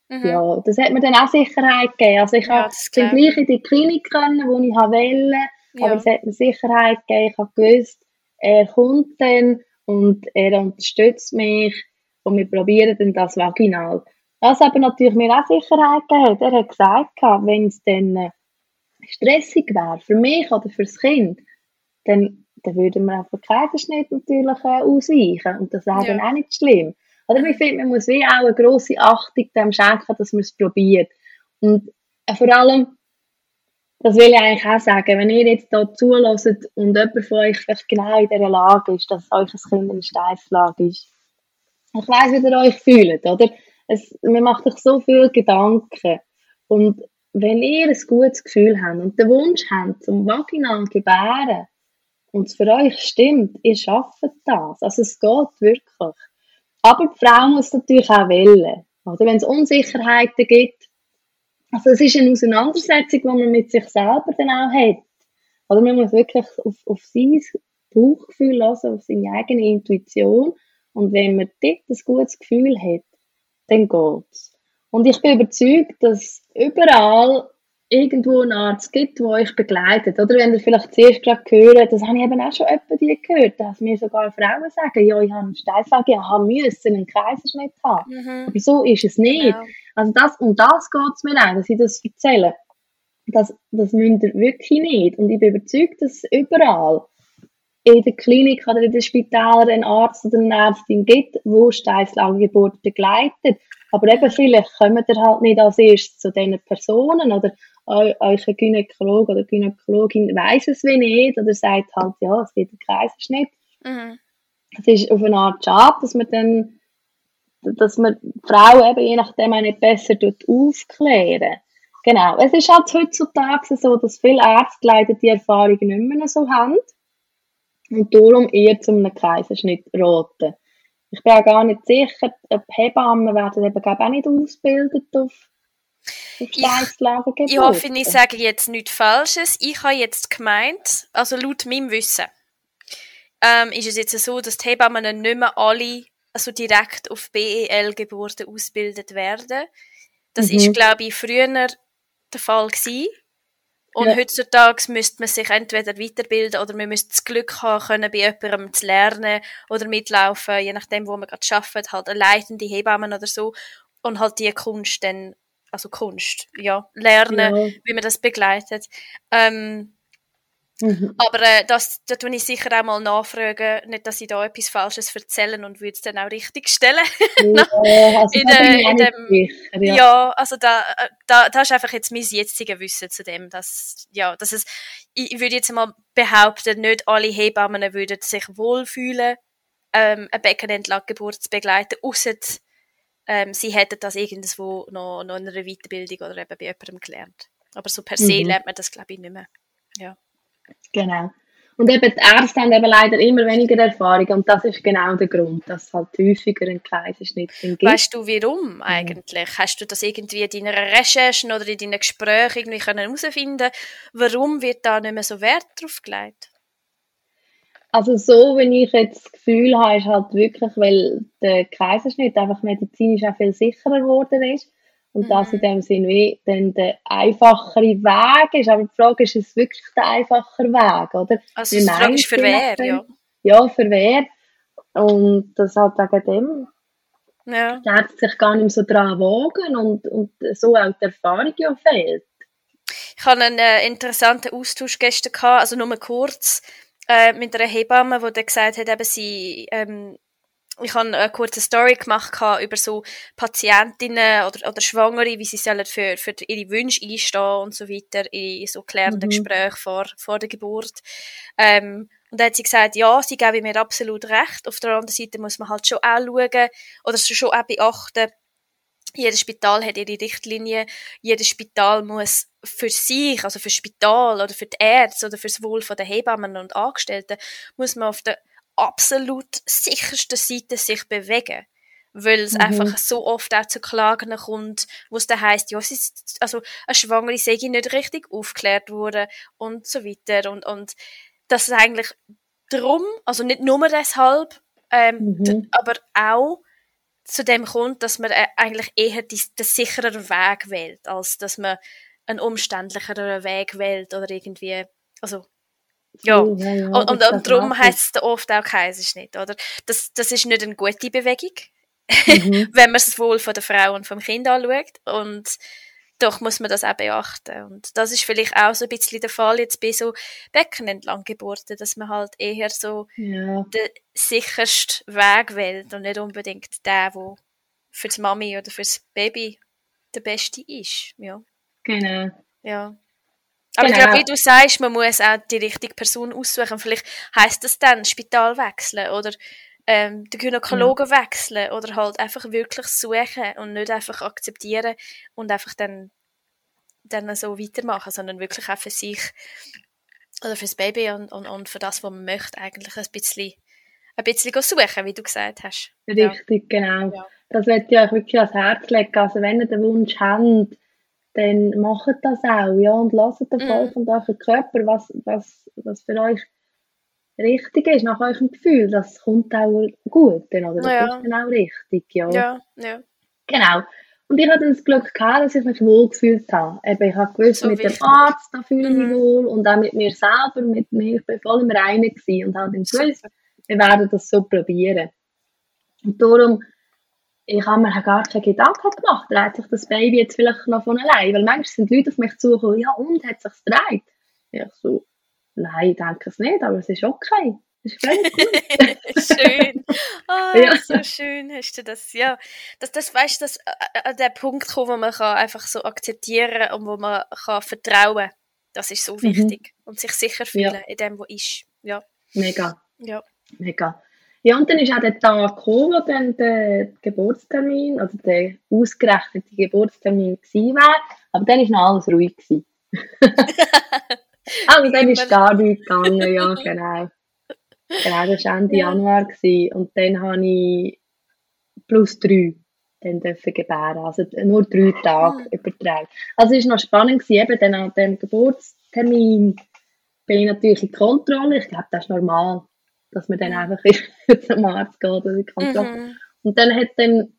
Mhm. Ja, das hat mir dann auch Sicherheit gegeben. Also ich ja, dann gleich in die Klinik können, wo ich wollte, ja. aber es hat mir Sicherheit gegeben. Ich habe gewusst, er kommt dann und er unterstützt mich und wir probieren dann das vaginal. Was aber natürlich mir auch Sicherheit gegeben hat, er hat gesagt, wenn es dann äh, stressig wäre, für mich oder für das Kind, dann, dann würden wir einfach Kaiserschnitt natürlich äh, ausweichen und das wäre ja. dann auch nicht schlimm. Oder ich finde, man muss wie auch eine grosse Achtung dem schenken, dass man es probiert. Und äh, vor allem, das will ich eigentlich auch sagen, wenn ihr jetzt hier zulässt und jemand von euch vielleicht genau in dieser Lage ist, dass euch ein Kind in Steiflage ist, ich weiss, wie ihr euch fühlt, oder? Es, man macht sich so viele Gedanken. Und wenn ihr ein gutes Gefühl habt und den Wunsch habt, zum vaginal gebären, und es für euch stimmt, ihr schafft das. Also es geht wirklich. Aber die Frau muss natürlich auch wählen. Oder wenn es Unsicherheiten gibt, also es ist eine Auseinandersetzung, die man mit sich selber dann auch hat. Oder man muss wirklich auf, auf sein Bauchgefühl lassen, auf seine eigene Intuition und wenn man dort ein gutes Gefühl hat, dann geht's. Und ich bin überzeugt, dass überall irgendwo einen Arzt gibt, der euch begleitet. Oder wenn ihr vielleicht zuerst gerade gehört, das habe ich eben auch schon die gehört, dass mir sogar Frauen sagen, ja, ich habe einen Steinfage, ich habe müssen einen Kaiserschnitt haben. Mhm. Aber so ist es nicht. Genau. Also das, um das geht es mir auch, dass ich das erzähle. Das, das müsst ihr wirklich nicht. Und ich bin überzeugt, dass überall in der Klinik oder in den Spital einen Arzt oder eine Ärztin gibt, wo Steißlagengeburt begleitet. Aber eben vielleicht kommen ihr halt nicht als erstes zu diesen Personen oder euer Gynäkologe oder Gynäkologin weiß es wie nicht oder sagt halt, ja, es gibt einen Kaiserschnitt. Mhm. Es ist auf eine Art Job, dass man dann, dass man Frauen eben je nachdem auch nicht besser aufklären. Genau. Es ist halt heutzutage so, dass viele Ärzte leider die Erfahrung nicht mehr so haben und darum eher zu einem Kaiserschnitt raten. Ich bin auch gar nicht sicher, ob Hebammen werden eben auch nicht ausgebildet auf ich, ich hoffe, ich sage jetzt nichts Falsches. Ich habe jetzt gemeint, also laut meinem Wissen, ähm, ist es jetzt so, dass die Hebammen nicht mehr alle also direkt auf BEL-Geburten ausgebildet werden. Das mhm. ist, glaube ich, früher der Fall gewesen. Und ja. heutzutage müsste man sich entweder weiterbilden oder man müsste das Glück haben, können bei jemandem zu lernen oder mitlaufen, je nachdem, wo man gerade arbeitet, halt eine leitende Hebammen oder so. Und halt die Kunst dann, also Kunst, ja, lernen, ja. wie man das begleitet. Ähm, Mhm. Aber äh, das, da tue ich sicher auch mal nachfragen, nicht, dass ich da etwas Falsches erzähle und würde es dann auch richtig stellen. Ja, also in, äh, in dem, sicher, ja. ja. also da, äh, da, da ist einfach jetzt mein jetziges Wissen zu dem, dass, ja, dass es, ich, ich würde jetzt mal behaupten, nicht alle Hebammen würden sich wohlfühlen, ähm, eine Beckenentlagegeburt zu begleiten, außer ähm, sie hätten das irgendwo noch, noch in einer Weiterbildung oder eben bei jemandem gelernt. Aber so per se mhm. lernt man das, glaube ich, nicht mehr. Ja. Genau. Und eben die Ärzte haben eben leider immer weniger Erfahrung und das ist genau der Grund, dass es halt häufiger einen Kaiserschnitt gibt. Weißt du, warum eigentlich? Mhm. Hast du das irgendwie in deiner Recherchen oder in deinen Gesprächen irgendwie herausfinden warum wird da nicht mehr so Wert drauf gelegt? Also so, wenn ich jetzt das Gefühl habe, ist halt wirklich, weil der Kaiserschnitt einfach medizinisch auch viel sicherer geworden ist und mhm. das in dem Sinn wie dann der einfachere Weg ist. Aber die Frage ist, ist es wirklich der einfache Weg, oder? Also die Frage ist für wer, ja. Ja, für wer. Und das hat wegen dem ja. darf sich gar nicht mehr so dran wagen und, und so auch die Erfahrung ja fehlt. Ich hatte einen äh, interessanten Austausch gestern, gehabt, also nur kurz, äh, mit einer Hebamme, die gesagt hat, eben sie ähm, ich habe eine kurze Story gemacht über so Patientinnen oder, oder Schwangere, wie sie sollen für, für ihre Wünsche einstehen und so weiter in so klärenden mhm. Gesprächen vor, vor der Geburt. Ähm, und da hat sie gesagt, ja, sie geben mir absolut recht. Auf der anderen Seite muss man halt schon auch schauen oder schon auch beachten, jedes Spital hat ihre Richtlinie. Jedes Spital muss für sich, also für das Spital oder für die Ärzte oder für das Wohl der Hebammen und Angestellten, muss man auf der absolut sichersten Seite sich bewegen. Weil es mhm. einfach so oft auch zu Klagen kommt, wo es dann heisst, ja, es ist, also, eine Schwangere sei nicht richtig aufgeklärt worden und so weiter. Und, und das ist eigentlich drum, also nicht nur deshalb, ähm, mhm. aber auch zu dem kommt, dass man äh, eigentlich eher die, den sichereren Weg wählt, als dass man einen umständlicheren Weg wählt oder irgendwie, also ja, und, und, und darum heisst es oft auch Kaiserschnitt, oder? Das, das ist nicht eine gute Bewegung, mhm. wenn man es wohl von der Frau und vom Kind anschaut. Und doch muss man das auch beachten. Und das ist vielleicht auch so ein bisschen der Fall jetzt bei so Beckenentlanggeburten, dass man halt eher so ja. den sichersten Weg wählt und nicht unbedingt der, der für die Mami oder für das Baby der beste ist. Ja. Genau. Ja. Aber genau. ich glaube, wie du sagst, man muss auch die richtige Person aussuchen. Vielleicht heisst das dann Spital wechseln oder ähm, den Gynäkologen ja. wechseln oder halt einfach wirklich suchen und nicht einfach akzeptieren und einfach dann, dann so weitermachen, sondern wirklich auch für sich oder fürs Baby und, und, und für das, was man möchte, eigentlich ein bisschen, ein bisschen suchen, wie du gesagt hast. Richtig, ja. genau. Ja. Das wird ich euch wirklich ans Herz legen. Also wenn ihr den Wunsch habt, dann macht das auch, ja, und lasst auf mm. euch und euren Körper, was, was, was für euch richtig ist, nach eurem Gefühl, das kommt auch gut, dann, oder? Das ja. ist dann auch richtig, ja. Ja, ja. Genau. Und ich hatte das Glück gehabt, dass ich mich wohl gefühlt habe. Eben, ich habe gewusst, so mit wichtig. dem Arzt, da fühle ich mich mhm. wohl, und auch mit mir selber, mit mir, ich war voll im Reinen gewesen und habe dann gewusst, wir werden das so probieren. Und darum ich habe mir gar keine Gedanken gemacht, dreht sich das Baby jetzt vielleicht noch von allein? Weil manchmal sind Leute auf mich zugekommen, ja und, hat sich gedreht? Ich so, nein, ich denke es nicht, aber es ist okay. Das ist völlig gut. schön. Oh, Ja. so schön hast du das. Ja, das, das weißt du, dass äh, an den Punkt kommt, wo man kann einfach so akzeptieren und wo man kann vertrauen. Das ist so Mhm. wichtig und sich sicher fühlen Ja. in dem, wo ist. Ja, Mega, ja. mega. Ja, und dann ist auch der Tag gekommen, wo dann der Geburtstermin, also der ausgerechnete Geburtstermin gewesen wäre. Aber dann war noch alles ruhig. Gewesen. also dann ist gar nichts gegangen, ja, genau. Genau, das war Ende Ja. Januar. Gewesen. Und dann habe ich plus drei dann dürfen gebären. Also nur drei Tage übertragen. Also es war noch spannend, gewesen, eben dann an dem Geburtstermin bin ich natürlich in Kontrolle. Ich glaube, das ist normal, dass man dann einfach zum Arzt geht oder in Kontrolle. Mhm. Und dann hat dann,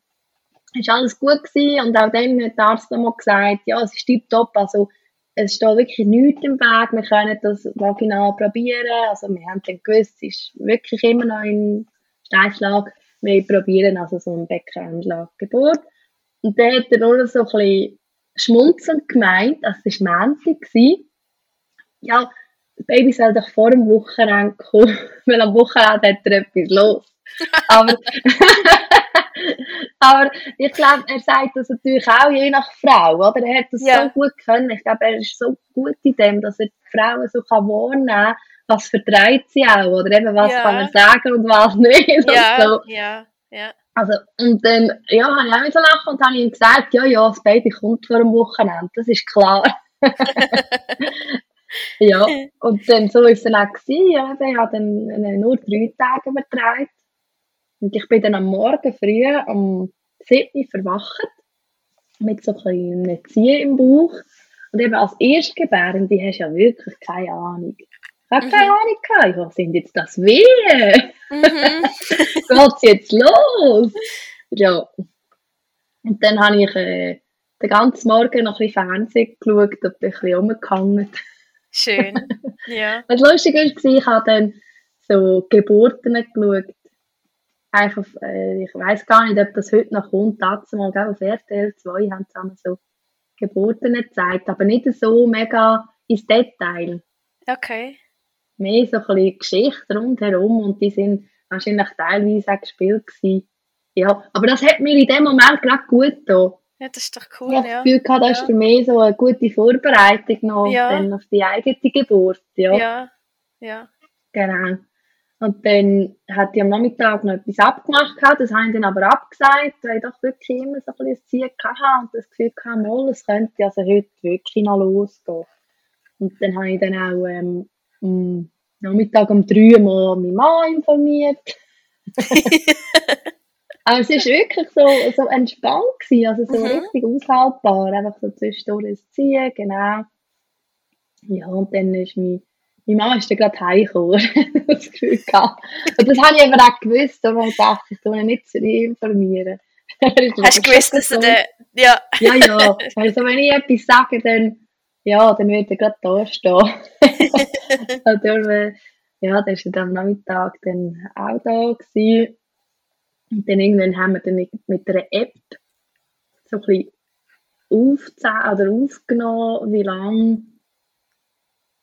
ist alles gut gewesen und auch dann hat der Arzt nochmal gesagt, ja, es ist tipptopp, also es steht wirklich nichts im Weg, wir können das vaginal probieren, also wir haben dann gewusst, es ist wirklich immer noch in Steinschlag, wir probieren also so eine Beckenendlageburt. Und dann hat er nur so ein bisschen schmunzelnd gemeint, das war Montag, ja, Baby soll doch vor dem Wochenende kommen, weil am Wochenende hat er etwas los. Aber, aber ich glaube, er sagt das natürlich auch je nach Frau, oder? Er hat das Ja. so gut können. Ich glaube, er ist so gut in dem, dass er die Frauen so kann wahrnehmen kann, was vertreibt sie auch, oder eben was Ja. kann er sagen und was nicht. Ja, so. ja, ja. Also, und dann, ja, habe ich auch wieder lachen und habe ihm gesagt, ja, ja, das Baby kommt vor dem Wochenende, das ist klar. Ja, und dann, so ist es dann auch gewesen, ja, ich habe dann äh, nur drei Tage übertragen. Und ich bin dann am Morgen früh um 7 Uhr verwacht, mit so ein bisschen Ziehen im Bauch. Und eben als Erstgebärende hast du ja wirklich keine Ahnung. Ich habe keine Mhm. Ahnung gehabt, was sind jetzt das Wehen? Mhm. geht's jetzt los? Ja. Und dann habe ich äh, den ganzen Morgen noch ein bisschen Fernsehen geschaut und bin ein bisschen rumgehangen. Schön. Ja. Was lustig war, ich habe dann so Geburten geschaut. Einfach, äh, ich weiß gar nicht, ob das heute noch kommt. Dazu mal auf RTL 2 haben sie so Geburten gezeigt, aber nicht so mega ins Detail. Okay. Mehr so ein bisschen Geschichte rundherum und die sind wahrscheinlich teilweise auch gespielt gewesen. Ja, aber das hat mir in dem Moment gerade gut getan. Ja, das ist doch Ich cool, habe das ja. Gefühl gehabt, das ist Ja. für mich so eine gute Vorbereitung noch Ja. dann auf die eigene Geburt. Ja, Ja, ja. genau. Und dann hat ich am Nachmittag noch etwas abgemacht gehabt, das habe ich dann aber abgesagt, weil ich doch wirklich immer so ein bisschen Ziel hatte und das Gefühl hatte, mal, es könnte also heute wirklich noch losgehen. Und dann habe ich dann auch ähm, am Nachmittag um drei Mal meinen Mann informiert. Aber es war wirklich so, so entspannt, gewesen, also so Mhm. richtig aushaltbar, einfach so zwischendurch das Ziehen, genau. Ja, und dann ist mein, mein Mann ist dann gerade heimgekommen, das Gefühl gehabt. Und das habe ich eben auch gewusst, aber ich dachte, ich tue nicht zu informieren. Hast du gewusst, dass er der, ja, Ja, ja. Also wenn ich etwas sage, dann, ja, dann wird er gerade da stehen. Und äh, ja, dann war er am Nachmittag dann auch da gewesen. Und dann irgendwann haben wir dann mit, einer App so ein bisschen oder aufgenommen, wie lang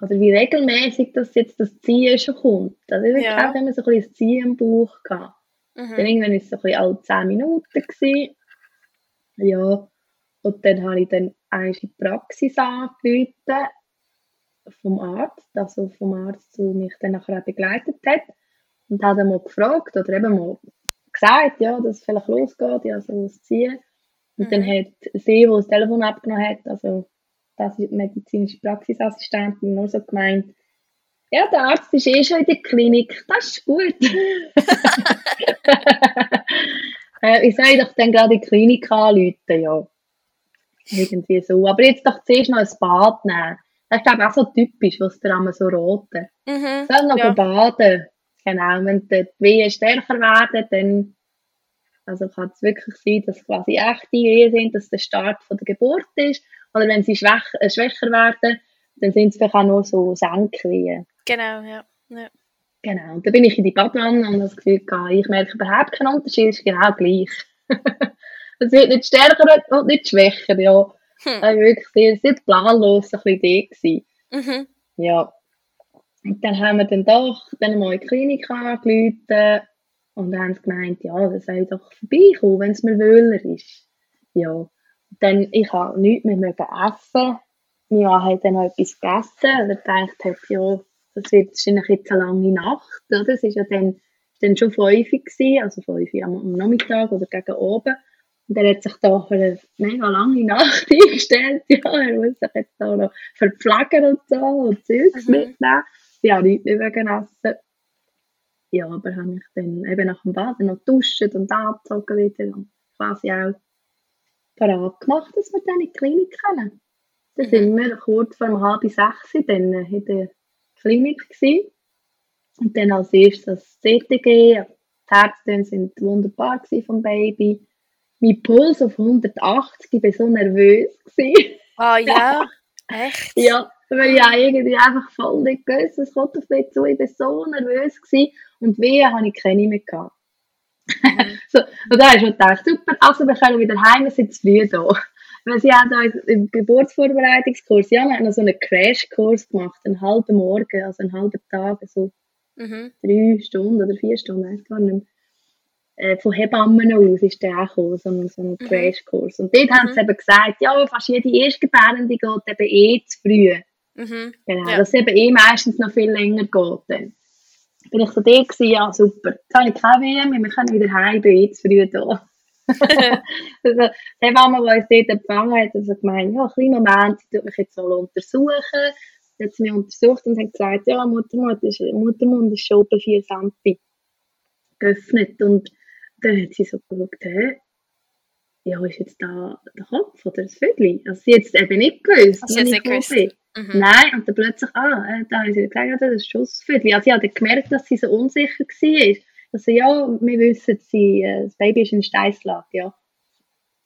oder wie regelmäßig das jetzt das Ziehen schon kommt. Also ich Ja. glaube, wir haben so ein bisschen das Ziehen im Bauch gehabt. Dann mhm. irgendwann war es so ein bisschen alle 10 Minuten. Gewesen. Ja. Und dann habe ich dann eigentlich die Praxis angerufen vom Arzt, also vom Arzt, der mich dann nachher auch begleitet hat. Und habe dann mal gefragt oder eben mal gesagt, ja, dass es vielleicht losgeht, ja, so das Ziehen. Und dann Mhm. hat sie, die das Telefon abgenommen hat, also das ist die medizinische Praxisassistentin, nur so gemeint, ja, der Arzt ist eh schon in der Klinik, das ist gut. äh, ich soll doch dann gerade in die Klinik anrufen, ja. Irgendwie so. Aber jetzt doch zuerst noch ein Bad nehmen. Das ist, glaube ich, auch so typisch, was der einmal so roten. Mhm. Soll noch Ja. baden. Genau, wenn die Wehen stärker werden, dann also kann es wirklich sein, dass quasi echte Wehen sind, dass der Start von der Geburt ist. Oder wenn sie schwach, äh, schwächer werden, dann sind es vielleicht auch nur so Senkwehen. Genau, ja. ja. Genau. Und dann bin ich in die Badwanne und habe das Gefühl, ich merke überhaupt keinen Unterschied, es ist genau gleich. es wird nicht stärker und nicht schwächer, ja. Hm. Also wirklich sehr, sehr planlos ein bisschen die gewesen. Mhm. Ja. Und dann haben wir dann doch dann mal in die Klinik angerufen und haben gemeint, ja, das soll doch vorbeikommen, wenn es mir wöhler ist. Ja. Dann, ich habe nichts mehr mögen essen. Mein Mann hat dann noch etwas gegessen und er gedacht hat, ja, das wird wahrscheinlich jetzt eine lange Nacht, oder? Es war ja dann, dann schon fünf gewesen, also fünf am, am Nachmittag oder gegen oben. Und er hat sich da für eine mega lange Nacht eingestellt. Ja, er muss sich jetzt da noch verpflegen und so und Zeugs Mhm. mitnehmen. Ja, nichts mehr Essen. Ja, aber habe mich dann eben nach dem Baden noch geduscht und angezogen wieder und quasi auch parat gemacht, dass wir dann in die Klinik können. Dann Mhm. sind wir kurz vor halb sechs dann in der Klinik gewesen. Und dann als erstes das CTG. Die Ärzte sind wunderbar vom Baby. Mein Puls auf 180, ich war so nervös. Ah ja, echt? Ja, weil ich auch irgendwie einfach voll nicht gewusst, es kommt auf mich zu. Ich war so nervös gewesen. und wehe habe ich keine mehr gehabt. Mhm. so, und dann habe ich schon gedacht, super, also wir können wieder heim, wir sind zu früh da. Weil sie haben da im Geburtsvorbereitungskurs, ja, wir haben noch so einen Crashkurs gemacht, einen halben Morgen, also einen halben Tag, so Mhm. drei Stunden oder vier Stunden, weiß gar nicht mehr. Äh, von Hebammen aus ist der auch gekommen, so ein, so ein Crashkurs. Und dort haben Mhm. sie eben gesagt, ja, fast jede Erstgebärende geht eben eh zu früh. Mhm. Genau, Ja. dass es eben eh meistens noch viel länger geht. Dann. Bin ich so da gewesen, ja super, jetzt habe ich keine mehr, wir können wieder heim, bin zu früh da. also, die Hebamme, die uns dort empfangen hat, hat so gemeint, ja, einen kleinen Moment, sie tut mich jetzt mal untersuchen. Dann hat sie mich untersucht und hat gesagt, ja, Muttermund ist, Muttermund ist schon bei 4 cm geöffnet. Und dann hat sie so geschaut, hä? Ja, ist jetzt da der Kopf oder das Vögel? Also sie hat es eben nicht gewusst. Also nicht bin. Mhm. Nein, und dann plötzlich, ah, äh, da haben sie gesagt, ja, das ist Schussviertel. Also ich habe gemerkt, dass sie so unsicher war. Also ja, wir wissen, sie, äh, das Baby ist in Steißlage, ja.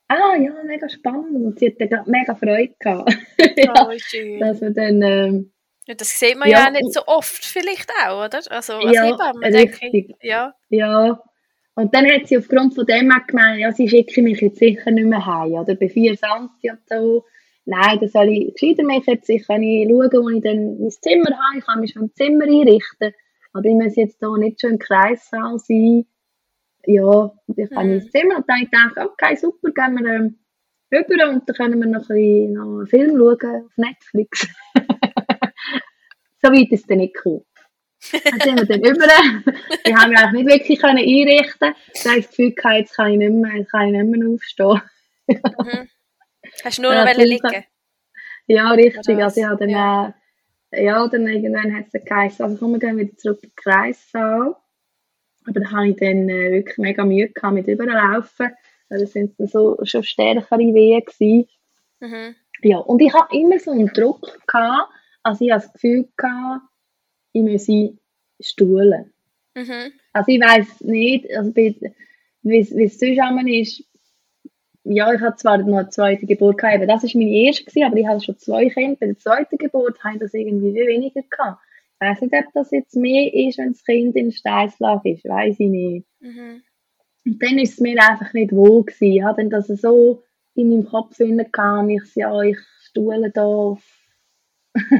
Ah, ja, mega spannend. Und sie hat dann mega Freude gehabt. ja, Oh, schön. dass wir dann, ähm, Ja, das sieht man ja, Ja, auch nicht so oft vielleicht auch, oder? Also als Ja, Hebamme denke ich. richtig. Ja. ja. Und dann hat sie aufgrund von dem auch gemeint, ja, sie schicke mich jetzt sicher nicht mehr heim, oder bei 4 cm und so. Nein, das soll ich gescheiter mich jetzt, ich kann ich schauen, wo ich dann mein Zimmer habe, ich kann mich schon im Zimmer einrichten, aber ich muss jetzt hier nicht schon im Kreissaal sein. Ja, und ich kann Mhm. ins Zimmer und dann habe ich okay, super, gehen wir ähm, rüber und dann können wir noch ein bisschen noch einen Film schauen auf Netflix. so weit ist es dann nicht gekommen. Dann sind wir dann über. Die haben wir eigentlich nicht wirklich können einrichten. Da habe ich das Gefühl, gehabt, jetzt kann ich nicht mehr, jetzt kann ich nicht mehr aufstehen. Mhm. Hast du nur noch liegen? Ja, richtig. Also ich habe dann, Ja. äh, ja, dann irgendwann hat es geheißen, also komm, wir gehen wieder zurück in den Kreissaal. Aber da habe ich dann äh, wirklich mega Mühe gehabt mit überlaufen. Das sind dann so schon stärkere Wehen gewesen. Mhm. Ja, und ich habe immer so einen Druck gehabt, also ich habe das Gefühl gehabt, ich müsse stuhlen. Mhm. Also ich weiß nicht, also wie es sonst einmal ist, ja, ich hatte zwar noch eine zweite Geburt gehabt, aber das war meine erste, gewesen, aber ich hatte schon zwei Kinder. Bei der zweiten Geburt habe ich das irgendwie wie weniger gehabt. Ich weiß nicht, ob das jetzt mehr ist, wenn das Kind in Steißlage ist, weiß ich nicht. Mhm. Und dann ist es mir einfach nicht wohl gewesen. Ich hatte das so in meinem Kopf hinein, ich ja, ich stuhle da auf,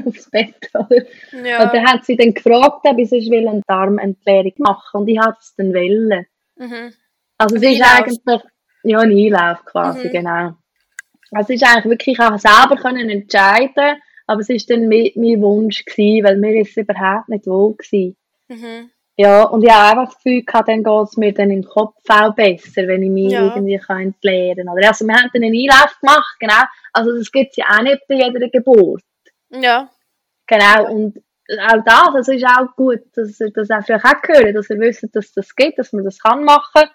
aufs Bett, oder? Ja. Und dann hat sie dann gefragt, ob ich sonst will eine Darmentleerung machen und ich hatte es dann wollen. Mhm. Also es ist Einlauf. eigentlich, ja, ein Einlauf quasi, Mhm. genau. Also es ist eigentlich wirklich, ich habe selber können entscheiden, aber es ist dann mein, mein Wunsch gewesen, weil mir ist es überhaupt nicht wohl gewesen. Mhm. Ja, und ich habe einfach das Gefühl gehabt, dann geht es mir dann im Kopf auch besser, wenn ich mich Ja. irgendwie kann entleeren kann. Also wir haben dann einen Einlauf gemacht, genau. Also das gibt es ja auch nicht bei jeder Geburt. Ja. Genau, und auch das, also ist auch gut, dass ihr das auch vielleicht auch hören, dass ihr wisst, dass das geht, dass man das kann machen.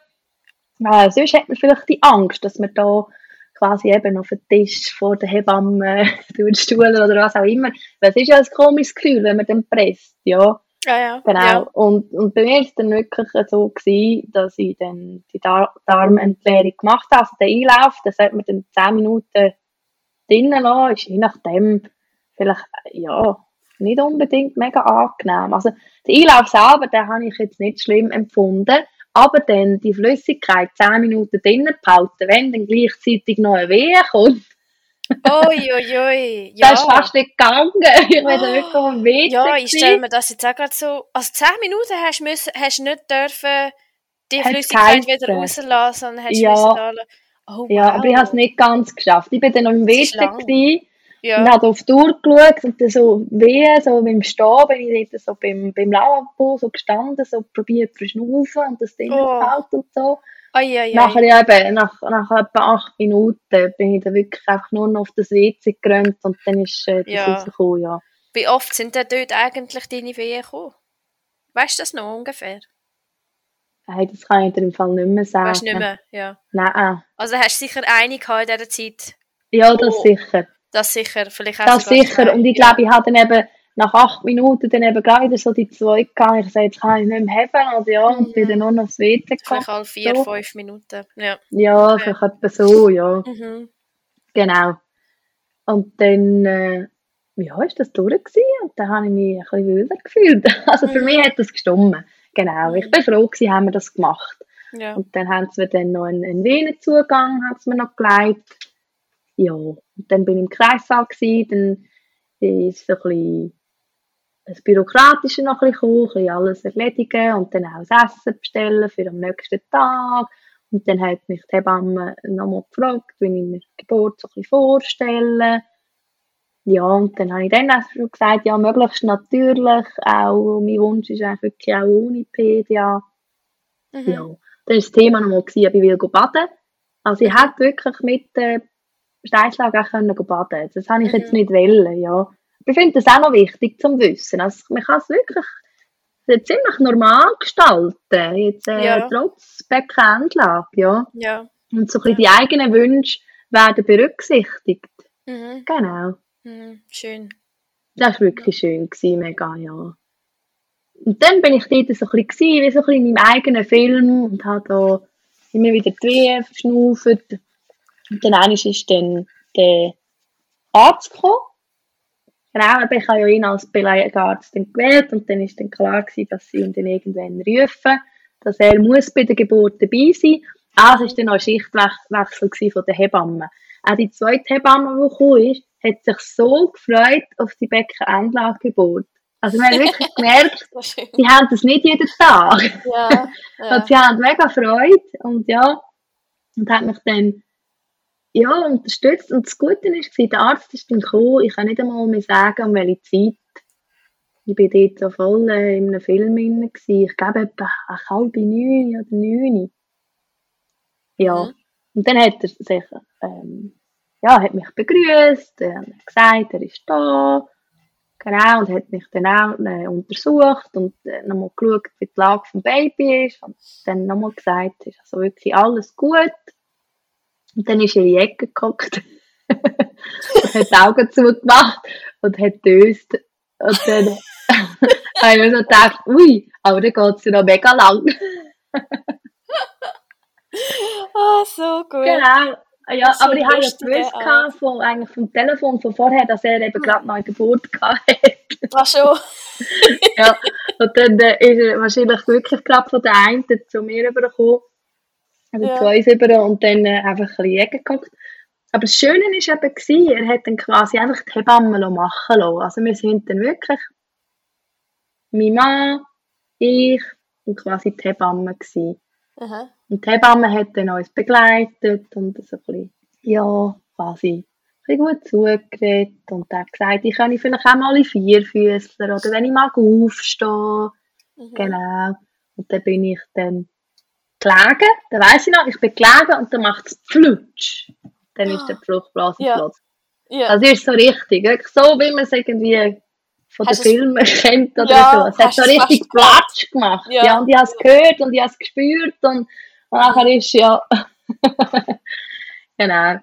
Weil sonst hat man vielleicht die Angst, dass man da quasi eben auf den Tisch vor der Hebamme durchstuhlen oder was auch immer. Es ist ja ein komisches Gefühl, wenn man dann presst, ja. Ja, ja. Genau. Ja. Und, und bei mir war es dann wirklich so, gewesen, dass ich dann die Dar Darmentleerung gemacht habe. Also den Einlauf, das hat man dann 10 Minuten drinnen lassen, ist je nachdem vielleicht, ja, nicht unbedingt mega angenehm. Also den Einlauf selber, den habe ich jetzt nicht schlimm empfunden, aber dann die Flüssigkeit 10 Minuten drinnen behalten, wenn dann gleichzeitig noch ein Wehe kommt, Uiuiui, ja. Das ist fast nicht gegangen. Ich bin da wirklich am WC. Ja, ich stelle mir das jetzt auch gerade so. Also 10 Minuten hast du müssen, hast du nicht dürfen die Hat Flüssigkeit geheißen. wieder rauslassen, sondern hast Ja. müssen da Oh, Ja, wow. aber ich habe es nicht ganz geschafft. Ich bin dann noch im WC Ja. und habe auf die Uhr geschaut und dann so wehe, so beim Stehen bin ich dort so beim, beim Lavabo so gestanden, so probiert zu schnaufen und das Ding Oh. fällt und so. Ai, ai, ai. Nachher eben, nach, nach etwa acht Minuten bin ich dann wirklich einfach nur noch auf das WC gerannt und dann ist äh, das Ja. rausgekommen, ja. Wie oft sind denn dort eigentlich deine Wehen gekommen? Weißt du das noch ungefähr? Hey, das kann ich dir im Fall nicht mehr sagen. Weißt du nicht mehr? Ja. Nein. Also hast du sicher eine gehabt in dieser Zeit. Ja, das Oh. sicher. Das sicher. Vielleicht auch Das sicher. Und ich Ja. glaube, ich habe dann eben nach acht Minuten dann eben gleich wieder so die zwei gehabt. Ich sage, jetzt kann ich nicht mehr haben. Also ja, und bin dann nur noch WC Vielleicht gekommen. alle vier, So. fünf Minuten. Ja. Ja, vielleicht etwa so, ja. Mhm. Genau. Und dann, äh, ja, ist das durch gewesen. Und dann habe ich mich ein bisschen wilder gefühlt. Also für Mhm. mich hat das gestimmt. Genau. Ich bin froh gewesen, haben wir das gemacht. Ja. Und dann haben sie mir dann noch einen, einen Venenzugang hat's mir noch gelegt. Ja, dann bin ich im Kreissaal gewesen, dann ist so ein bisschen das Bürokratische noch ein bisschen gekommen, ein bisschen alles erledigen und dann auch das Essen bestellen für am nächsten Tag. Und dann hat mich die Hebamme nochmal gefragt, wie ich mir die Geburt so ein bisschen vorstelle. Ja, und dann habe ich dann auch schon gesagt, ja, möglichst natürlich, auch, mein Wunsch ist eigentlich wirklich auch ohne PDA. Mhm. Ja, dann war das Thema nochmal, ob ich will baden Also ich hätte wirklich mit der Steinschlag auch können baden Das habe ich jetzt Mhm. nicht wollen, ja. Ich finde das auch noch wichtig zum Wissen. Also man kann es wirklich ziemlich normal gestalten, jetzt äh, Ja. trotz Beckenendlage, ja. Ja. Und so ein bisschen die eigenen Wünsche werden berücksichtigt. Mhm. Genau. Mhm. Schön. Das war wirklich schön, gewesen, mega, ja. Und dann bin ich dort so ein bisschen, wie so ein bisschen in meinem eigenen Film und habe da immer wieder die Wehen verschnauft. Und dann einmal ist dann der Arzt gekommen. Genau, aber ich habe ja ihn als Belegarzt gewählt und dann ist dann klar gewesen, dass sie ihn dann irgendwann rufen, dass er muss bei der Geburt dabei sein. Ah, es war dann noch ein Schichtwechsel von der Hebamme. Auch die zweite Hebamme, die gekommen ist, hat sich so gefreut auf die Beckenendlagegeburt. Also wir haben wirklich gemerkt, die haben das nicht jeden Tag. Ja. ja. Und sie haben mega Freude und ja, und hat mich dann ja, unterstützt. Und das Gute war, der Arzt ist dann gekommen, ich kann nicht einmal mehr sagen, um welche Zeit. Ich war dort so voll äh, in einem Film drin. Ich glaube, etwa eine halbe neun oder neun. Ja. Mhm. Und dann hat er sich, ähm, ja, hat mich begrüßt, hat gesagt, er ist da. Genau, und hat mich dann auch äh, untersucht und äh, nochmal geschaut, wie die Lage vom Baby ist. Und dann nochmal gesagt, ist also wirklich alles gut. Und dann ist er in die Ecke geguckt und hat die Augen zugemacht und hat döst. Und dann habe ich mir so gedacht, ui, aber dann geht es ja noch mega lang. Ah, so gut. Genau. Ja, aber ich habe ja gewusst von, eigentlich vom Telefon von vorher, dass er eben gerade noch eine Geburt gehabt hat. Ach schon. ja. Und dann äh, ist er wahrscheinlich wirklich gerade von der einen zu mir rübergekommen. Also Ja. zu uns rüber und dann äh, einfach ein bisschen geguckt. Aber das Schöne war eben, gewesen, er hat dann quasi einfach die Hebamme machen lassen. Also wir sind dann wirklich mein Mann, ich und quasi die Hebamme gewesen. Aha. Und die Hebamme hat dann uns begleitet und so ein bisschen, ja, quasi ein bisschen gut zugeredet und hat gesagt, ich kann vielleicht auch mal in Vierfüßler oder wenn ich mag aufstehen. Mhm. Genau. Und dann bin ich dann gelegen, dann weiss ich noch, ich bin gelegen und dann macht es Flutsch. Dann ist der Fruchtblase Ja. geplatzt. Ja. Das ist so richtig, so wie man es irgendwie von den Filmen kennt oder Ja, so. Es hat so richtig? Platsch gemacht. Ja. Ja. und ich habe es gehört und ich habe es gespürt und, nachher ist ja genau.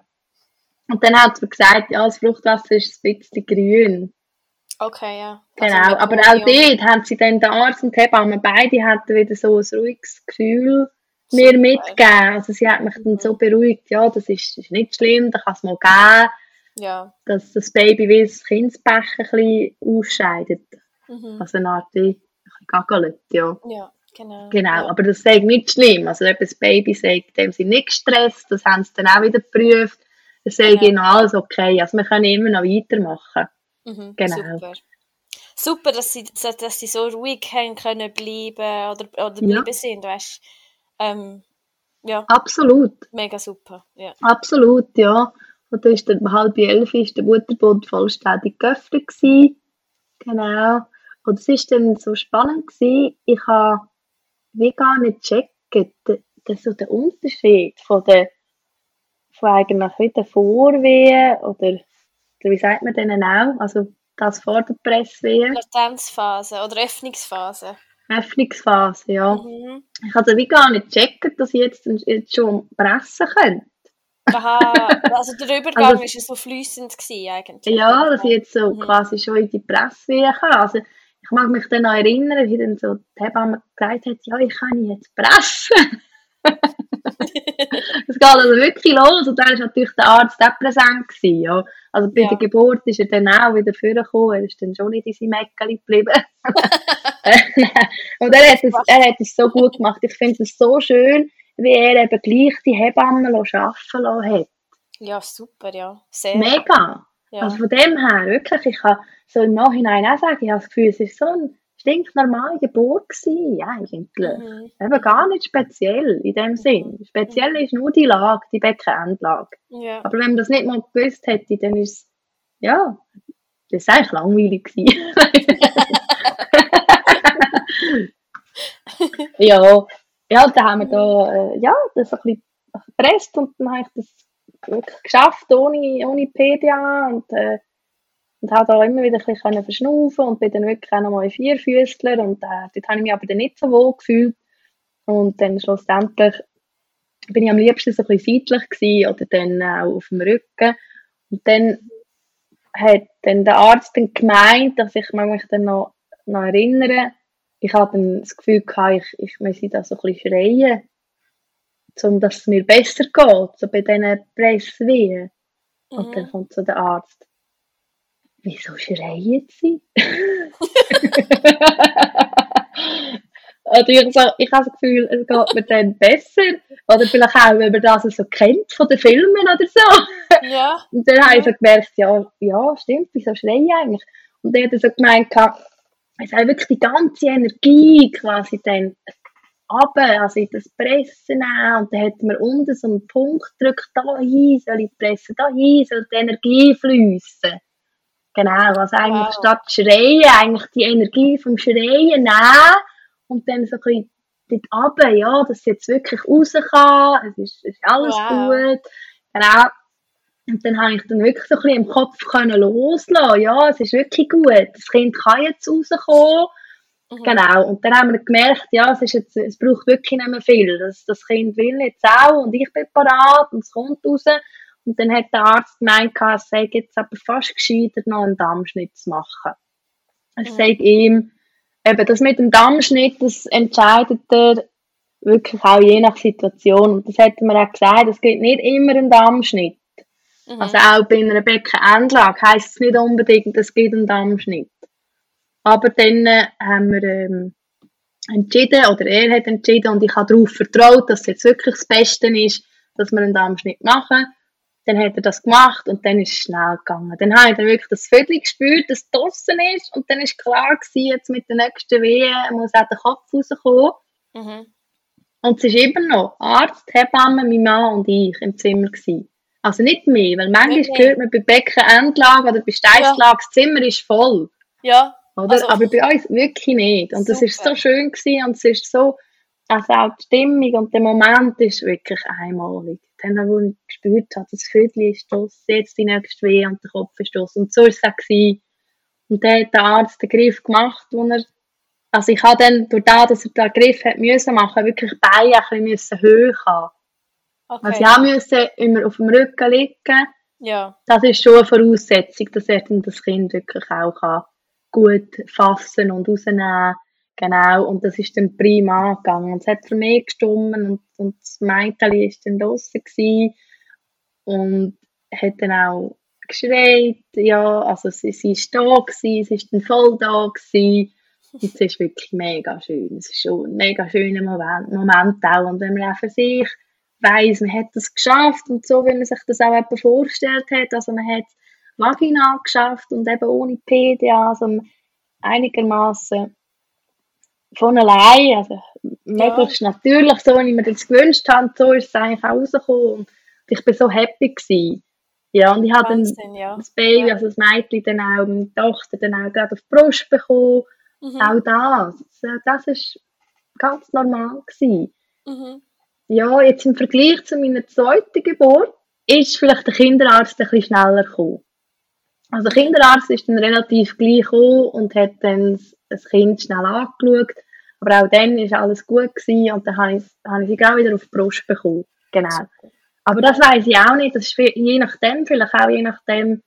Und dann hat sie mir gesagt, ja, das Fruchtwasser ist ein bisschen grün. Okay, ja. Genau, Also mit aber auch dort haben sie dann der Arzt und die Hebamme beide hatten wieder so ein ruhiges Gefühl mir Super. mitgegeben. Also sie hat mich dann so beruhigt, ja, das ist, ist nicht schlimm, da kann es mal geben, Ja. dass das Baby wie das Kindsbecken ein bisschen ausscheidet. Mhm. Also eine Art wie ja. Ja, genau. Genau, Ja. aber das ist nicht schlimm. Also das Baby sagt, dem sie nicht gestresst, das haben sie dann auch wieder geprüft. Es sei genau alles okay. Also wir können immer noch weitermachen. Mhm, genau. Super. Super, dass sie, dass sie so ruhig haben können bleiben oder, oder bleiben ja. sind, weißt ähm, ja. Absolut. Mega super, ja. Absolut, ja. Und dann ist dann halb elf ist der Butterbund vollständig geöffnet gewesen. Genau. Und es war dann so spannend gewesen. Ich habe wie gar nicht gecheckt, dass so der Unterschied von der von eigentlich wieder Vorwehen oder, oder wie sagt man denen auch? Also das vor der Presswehen. Latenzphase oder Öffnungsphase. Öffnungsphase, ja. Mhm. Ich habe also wie gar nicht gecheckt, dass ich jetzt, jetzt schon pressen könnte. Aha, also der Übergang also, war so fließend eigentlich. Ja, dass ich jetzt so mhm. quasi schon in die Presswehen kann. Also ich mag mich dann noch erinnern, wie dann so die Hebamme gesagt hat, ja, ich kann jetzt pressen. Es geht also wirklich los und dann war natürlich der Arzt auch präsent. Gewesen, ja. Also bei ja. der Geburt ist er dann auch wieder vorgekommen, er ist dann schon nicht in seinem Mäckchen geblieben. und er hat, es, er hat es so gut gemacht. Ich finde es so schön, wie er eben gleich die Hebammen arbeiten lassen hat. Ja, super, ja. Sehr. Mega. Ja. Also von dem her, wirklich, ich kann so im Nachhinein auch sagen, ich habe das Gefühl, es ist so ein stinknormale Geburt gewesen, eigentlich. Mhm. Eben gar nicht speziell in dem Sinn. Speziell ist nur die Lage, die Beckenendlage. Ja. Aber wenn man das nicht mal gewusst hätte, dann ist es, ja, das ist eigentlich langweilig gewesen. ja, ja, dann haben wir da, äh, ja, das ein bisschen gepresst und dann habe ich das wirklich geschafft, ohne, ohne PDA und äh, und habe da immer wieder ein bisschen verschnaufen und bin dann wirklich auch nochmal Vierfüßler und äh, dort habe ich mich aber dann nicht so wohl gefühlt und dann schlussendlich bin ich am liebsten so ein bisschen seitlich gewesen oder dann auch auf dem Rücken und dann hat dann der Arzt dann gemeint, dass ich mich dann noch, noch erinnere, ich habe dann das Gefühl gehabt, ich, ich müsse da so ein bisschen schreien, um dass es mir besser geht, so bei diesen Presswehen. Mhm. Und dann mhm. kommt so der Arzt wieso schreien sie? Oder ich, so, ich habe das Gefühl, es geht mir dann besser. Oder vielleicht auch, wenn man das so kennt von den Filmen oder so. Ja. Und dann habe ich so gemerkt, ja, ja, stimmt, wieso schreie ich eigentlich? Und dann hat er so gemeint, es hat wirklich die ganze Energie quasi dann runter, also in das Pressen nehmen. Und dann hat man unten so einen Punkt gedrückt, da hin, soll ich pressen, da hin, soll die Energie fließen. Genau, also eigentlich wow. statt Schreien, eigentlich die Energie vom Schreien nehmen und dann so ein bisschen dort runter, ja, dass es jetzt wirklich raus kann, es ist, ist alles wow. gut. Genau. Und dann habe ich dann wirklich so ein bisschen im Kopf können loslassen, ja, es ist wirklich gut, das Kind kann jetzt rauskommen. Mhm. Genau, und dann haben wir gemerkt, ja, es, ist jetzt, es braucht wirklich nicht mehr viel. Das, das Kind will jetzt auch und ich bin parat und es kommt raus. Und dann hat der Arzt gemeint, es sei jetzt aber fast gescheiter, noch einen Dammschnitt zu machen. Es mhm. sei ihm, eben das mit dem Dammschnitt, das entscheidet er wirklich auch je nach Situation. Und das hätte man auch gesagt, es gibt nicht immer einen Dammschnitt. Mhm. Also auch bei einer Beckenendlage heisst es nicht unbedingt, es gibt einen Dammschnitt. Aber dann äh, haben wir ähm, entschieden, oder er hat entschieden, und ich habe darauf vertraut, dass es jetzt wirklich das Beste ist, dass wir einen Dammschnitt machen. Dann hat er das gemacht und dann ist es schnell gegangen. Dann habe ich dann wirklich das Viertel gespürt, dass es draussen ist und dann ist klar gewesen, jetzt mit der nächsten Wehe muss auch der Kopf rauskommen. Mhm. Und es ist immer noch Arzt, Hebamme, mein Mann und ich im Zimmer gewesen. Also nicht mehr, weil manchmal okay. hört man bei Beckenendlage oder bei Steißlage, ja. das Zimmer ist voll. Ja. Oder? Also, Aber bei uns wirklich nicht. Und super. das ist so schön gewesen und es ist so, also auch die Stimmung und der Moment ist wirklich einmalig dann, wo ich gespürt habe, das Viertel ist das, jetzt die nächste Weh und der Kopf ist das. Und so war es auch. Und dann hat der Arzt den Griff gemacht, wo er, also ich habe dann, durch das, dass er den Griff hat müssen machen, wirklich die Beine ein bisschen hoch haben. Okay. Also ich musste immer auf dem Rücken liegen. Ja. Das ist schon eine Voraussetzung, dass er dann das Kind wirklich auch kann gut fassen und rausnehmen Genau, und das ist dann prima angegangen. Und es hat für mich gestummen und, und das Mädchen war dann draussen gewesen und hat dann auch geschreit, ja, also sie, sie ist da gewesen, sie ist dann voll da gewesen. Und es ist wirklich mega schön. Es ist schon ein mega schöner Moment, Moment auch. Und wenn man auch für sich weiss, man hat das geschafft und so, wie man sich das auch eben vorgestellt hat. Also man hat Vagina geschafft und eben ohne PDA, also einigermaßen von allein, also möglichst natürlich, so wie ich mir das gewünscht habe, so ist es eigentlich auch rausgekommen und ich bin so happy gewesen. Ja, und ich habe dann ja. das Baby, Ja. also das Mädchen, dann auch, meine Tochter dann auch gerade auf die Brust bekommen. Mhm. Auch das, das ist ganz normal gewesen. Mhm. Ja, jetzt im Vergleich zu meiner zweiten Geburt ist vielleicht der Kinderarzt ein bisschen schneller gekommen. Also der Kinderarzt ist dann relativ gleich gekommen und hat dann das Kind schnell angeschaut. Aber auch dann war alles gut gewesen und dann habe ich, habe ich sie gerade wieder auf die Brust bekommen. Genau. Aber das weiß ich auch nicht. Das ist je nachdem, vielleicht auch je nachdem,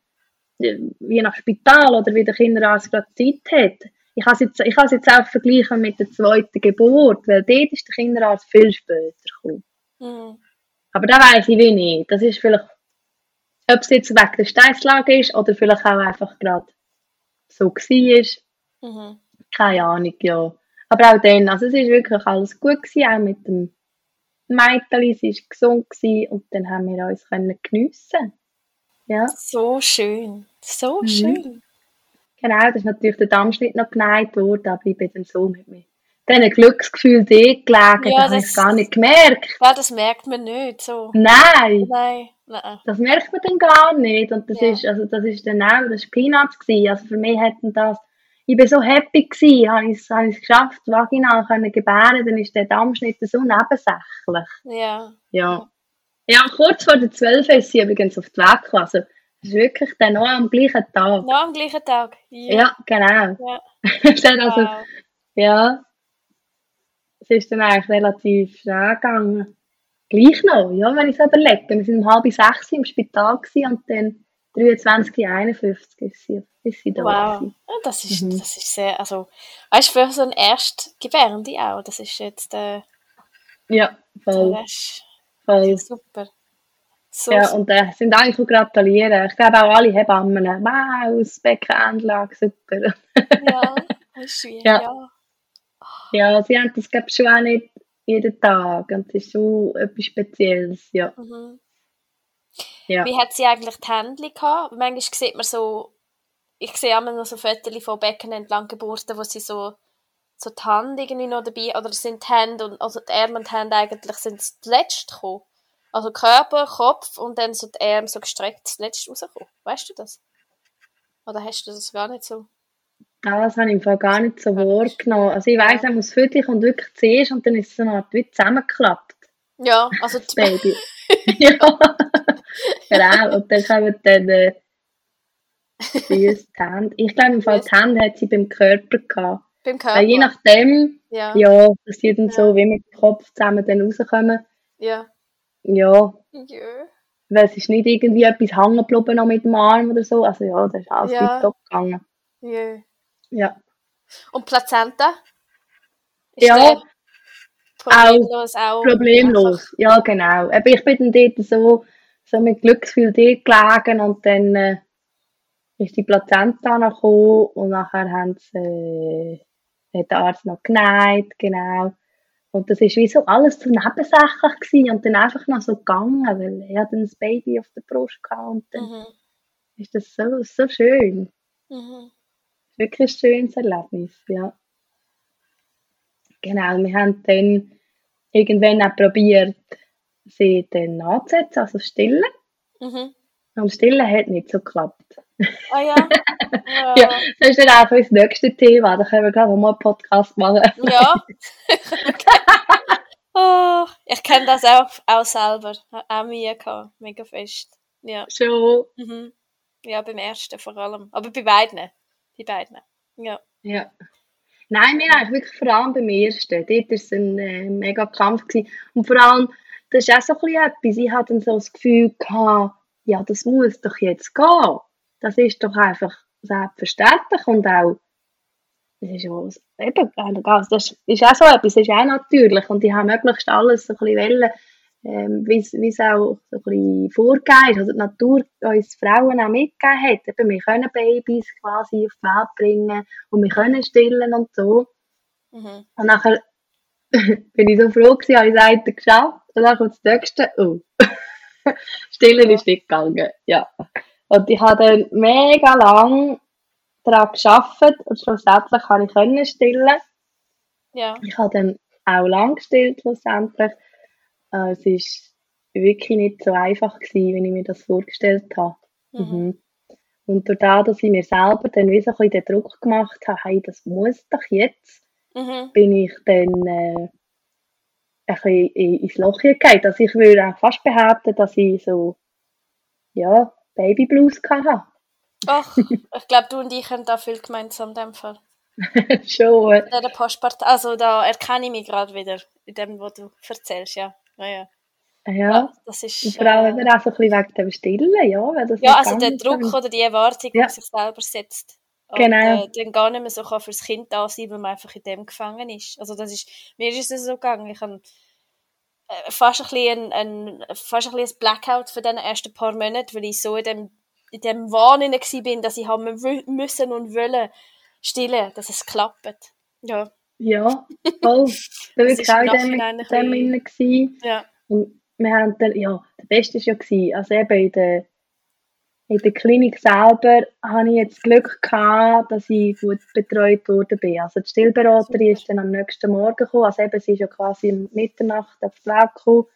äh, je nach Spital oder wie der Kinderarzt gerade Zeit hat. Ich kann es jetzt, ich kann es jetzt auch vergleichen mit der zweiten Geburt, weil dort ist der Kinderarzt viel später gekommen. Mhm. Aber da weiß ich wie nicht. Das ist vielleicht, ob es jetzt wegen der Steißlage ist oder vielleicht auch einfach gerade so war. Mhm. Keine Ahnung, ja. Aber auch dann, also es ist wirklich alles gut gewesen, auch mit dem Mädchen, sie war gesund gewesen und dann haben wir uns können geniessen. Ja, So schön. So Mhm. schön. genau, da ist natürlich der Dammschnitt noch geneigt worden, aber ich bin dann so mit mir. Dann ein Glücksgefühl dort gelegen, Ja, das habe ich gar nicht gemerkt. Ja, das merkt man nicht so. Nein! Nein, nein. Das merkt man dann gar nicht. Und das Ja. ist, also das ist dann auch, das ist Peanuts gewesen. Also für mich hätten das, ich bin so happy gewesen, habe ich es, es geschafft, vaginal können gebären, dann ist der Dammschnitt so nebensächlich. Ja. Ja. Ja, kurz vor der 12 ist sie übrigens auf die Weg gekommen. Also, das ist wirklich dann noch am gleichen Tag. Noch am gleichen Tag. Ja, genau. Ja. Es hat also, Wow. ja, es ist dann eigentlich relativ schnell gegangen. Gleich noch, ja, wenn ich es überlege. Wir waren um halb sechs im Spital und dann 23, 51 ist sie, ist sie da. Wow. gewesen. Das ist, Mhm. das ist sehr, also, weißt du, für so ein Erstgebärende auch, das ist jetzt, äh, Ja, voll, ist voll. super. So, Ja, und äh, sind eigentlich auch gratulieren. Ich glaube auch alle Hebammen, wow, das Beckenanlage, super. ja, das ist schwierig, Ja. ja. Ja, sie haben das, glaube ich, schon auch nicht jeden Tag und das ist schon etwas Spezielles, ja. Mhm. Ja. Wie hat sie eigentlich die Hände gehabt? Manchmal sieht man so, ich sehe immer noch so Fotos von Becken entlang Geburten, wo sie so, so die Hand irgendwie noch dabei, oder sind die Hände und, also die Arme und die Hände eigentlich sind zuletzt gekommen. Also Körper, Kopf und dann so die Arme so gestreckt zuletzt rausgekommen. Weißt du das? Oder hast du das gar nicht so? Das habe ich im Fall gar nicht so wahrgenommen. Also ich weiss, er muss Viertel kommt wirklich zuerst und dann ist es so eine Art wie zusammengeklappt, Ja, also das die, Baby. ja. genau, und dann kommen dann äh, die Füße, die Hände. Ich glaube, im Fall die Hände hat sie beim Körper gehabt. beim Körper. Weil je nachdem, ja, ja, dass die dann Ja. so wie mit dem Kopf zusammen dann rauskommen. ja. Ja, Jö. weil es ist nicht irgendwie etwas hängen geblieben noch mit dem Arm oder so. Also ja, das ist alles Ja. ja. top gegangen. Jö. Ja. Und Plazenta? Ist Ja, Problemlos auch. Problemlos, ja genau. Eben, ich bin dann dort so, so mit Glücksgefühl dort gelegen und dann äh, ist die Plazenta noch gekommen und nachher haben sie, äh, hat der Arzt noch geneigt, genau. Und das ist wie so alles so nebensächlich gewesen und dann einfach noch so gegangen, weil er dann das Baby auf der Brust gehabt und dann Mhm. ist das so, so schön. Mhm. Wirklich ein schönes Erlebnis, ja. Genau, wir haben dann irgendwann auch probiert, sie dann anzusetzen, also stillen. Mhm. Und stillen hat nicht so geklappt. Ah ja. Ja. Ja, das ist dann auch so das nächste Thema, da können wir gerade mal einen Podcast machen. Ja. oh, ich kenne das auch, auch selber. Auch mir gehabt. Mega fest. Ja. Schon. Mhm. Ja, beim ersten vor allem. Aber bei beiden. Bei beiden. Ja. Ja. Nein, mir eigentlich wirklich vor allem beim ersten. Dort war es ein äh, mega Kampf. Gewesen. Und vor allem, das ist auch so etwas, ich hatte dann so das Gefühl gehabt, ja, das muss doch jetzt gehen. Das ist doch einfach selbstverständlich und auch, das ist ja, eben, also das ist auch so etwas, das ist auch natürlich und ich habe möglichst alles so ein bisschen wollen, ähm, wie es auch so ein bisschen vorgegeben ist, also die Natur uns Frauen auch mitgegeben hat. Eben, wir können Babys quasi auf die Welt bringen und wir können stillen und so. Mhm. Und nachher bin ich so froh gewesen, habe ich das geschafft. Und dann kommt das nächste, oh. Stillen ist nicht gegangen, ja. Und ich habe dann mega lang daran gearbeitet und schlussendlich kann ich können stillen. Ja. Ich habe dann auch lang gestillt schlussendlich. Äh, es ist wirklich nicht so einfach gewesen, wie ich mir das vorgestellt habe. Mhm. Mhm. Und durch das, dass ich mir selber dann wie so ein bisschen den Druck gemacht habe, hey, das muss doch jetzt, Mhm. bin ich dann äh, ein bisschen in- ins Loch gegangen. Also ich würde auch fast behaupten, dass ich so, ja, Babyblues hatte. Ach, ich glaube, du und ich haben da viel gemeinsam in dem Fall. Schon. der Postpart, also da erkenne ich mich gerade wieder in dem, was du erzählst, ja. Ja, ja. Ja. das ist. Und vor allem äh, auch so ein bisschen wegen dem Stillen, ja. Weil das ja, also der Druck so- oder die Erwartung, die Ja. man sich selber setzt. Und, Genau. äh, dann gar nicht mehr so kann fürs Kind da sein, weil man einfach in dem gefangen ist. Also das ist, mir ist es so gegangen, ich habe äh, fast ein bisschen ein, ein, fast ein, bisschen ein Blackout für den ersten paar Monate, weil ich so in dem, in dem Wahn bin, dass ich habe mü- müssen und wollen stillen, dass es klappt. Ja, Ja, voll. Da war ich auch in dem, Nachhinein in ein dem bisschen- inne gewesen. ja. Und wir haben dann, ja, der Beste war ja, gewesen, also eben in der, in der Klinik selber hatte ich jetzt das Glück gehabt, dass ich gut betreut worden bin. Also die Stillberaterin ist dann am nächsten Morgen gekommen, also eben, sie ist ja quasi um Mitternacht auf die Welt gekommen.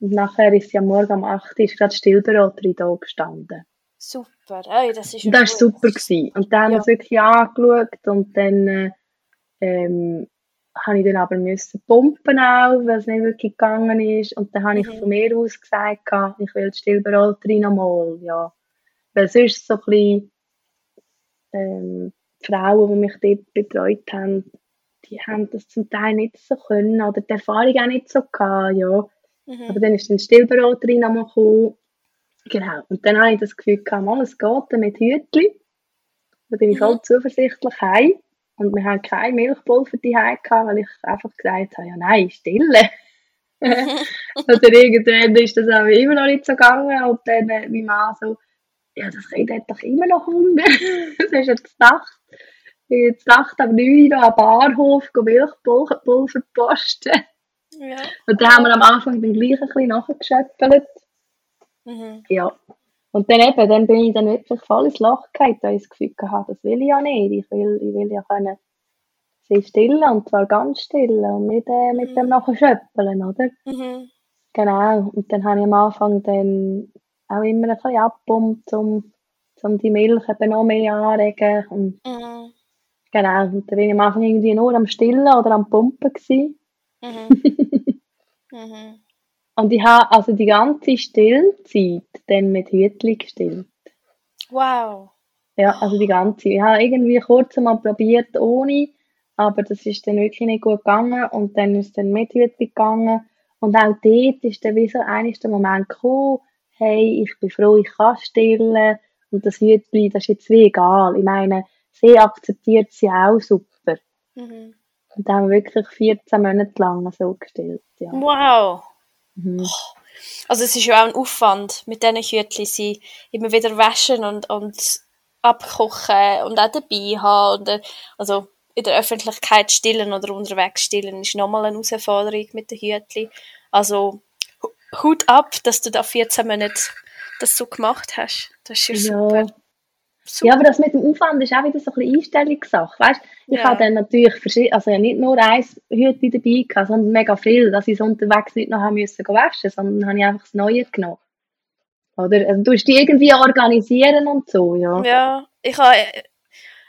Und nachher ist sie am Morgen um 8 Uhr ist gerade die Stillberaterin da gestanden. Super. Ey, das ist das war super. Gewesen. Und dann haben wir Ja. es wirklich angeschaut und dann äh, ähm, habe ich dann aber müssen pumpen auch, weil es nicht wirklich gegangen ist. Und dann habe ich Mhm. von mir aus gesagt, gehabt, ich will die Stillberaterin nochmal, ja. Weil sonst so ein bisschen, ähm, die Frauen, die mich dort betreut haben, die haben das zum Teil nicht so können oder die Erfahrung auch nicht so gehabt, ja. Mhm. Aber dann ist dann Stillberaterin nochmal gekommen. Genau. Und dann habe ich das Gefühl gehabt, es geht mit Hütli. Da bin ich Mhm. voll zuversichtlich heim. Und wir haben keine Milchpulver die gehabt, weil ich einfach gesagt habe, ja nein, stille. Oder irgendwann ist das auch immer noch nicht so gegangen. Und dann äh, mein Mann so, ja, das Kind hat doch immer noch Hunger. das hast du jetzt gedacht. Jetzt gedacht, am 9 Uhr am Bahnhof Milchpulver Pulver posten. ja. Und dann haben wir am Anfang dann gleich ein bisschen nachgeschöppelt. Mhm. Ja. Und dann eben, dann bin ich dann wirklich voll ins Loch gefallen, weil ich das Gefühl hatte, das will ich ja nicht. Ich will, ich will ja können sie stillen, und zwar ganz stillen und nicht äh, mit dem nachher schöppeln, oder? Mhm. Genau. Und dann habe ich am Anfang dann auch immer ein bisschen abgepumpt, um, um die Milch eben noch mehr anregen. Und Mhm. genau. Und dann bin ich am Anfang irgendwie nur am Stillen oder am Pumpen gewesen. Mhm. mhm. Und ich habe also die ganze Stillzeit dann mit Hütli gestillt. Wow. Ja, also die ganze. Ich habe irgendwie kurz mal probiert ohne, aber das ist dann wirklich nicht gut gegangen und dann ist es dann mit Hütli gegangen und auch dort ist dann wie so eines der Moment gekommen, hey, ich bin froh, ich kann stillen und das Hütli, das ist jetzt wie egal. Ich meine, sie akzeptiert sie auch super. Mhm. Und dann haben wir wirklich 14 Monate lang so gestillt, ja. Wow. Mhm. Also es ist ja auch ein Aufwand mit diesen Hütchen, sie immer wieder waschen und, und abkochen und auch dabei haben. Und, äh, also in der Öffentlichkeit stillen oder unterwegs stillen ist nochmal eine Herausforderung mit den Hütchen. Also Hu- Hut ab, dass du da 14 Monate das so gemacht hast. Das ist ja super. Ja. super. Ja, aber das mit dem Aufwand ist auch wieder so ein bisschen Einstellungssache. Weißt, ich Ja. habe dann natürlich verschiedene, also nicht nur eins Hütchen dabei gehabt, sondern mega viel, dass ich es unterwegs nicht noch haben müssen waschen, sondern habe ich einfach das Neue genommen. Oder, also, du musst die irgendwie organisieren und so, ja. Ja, ich habe,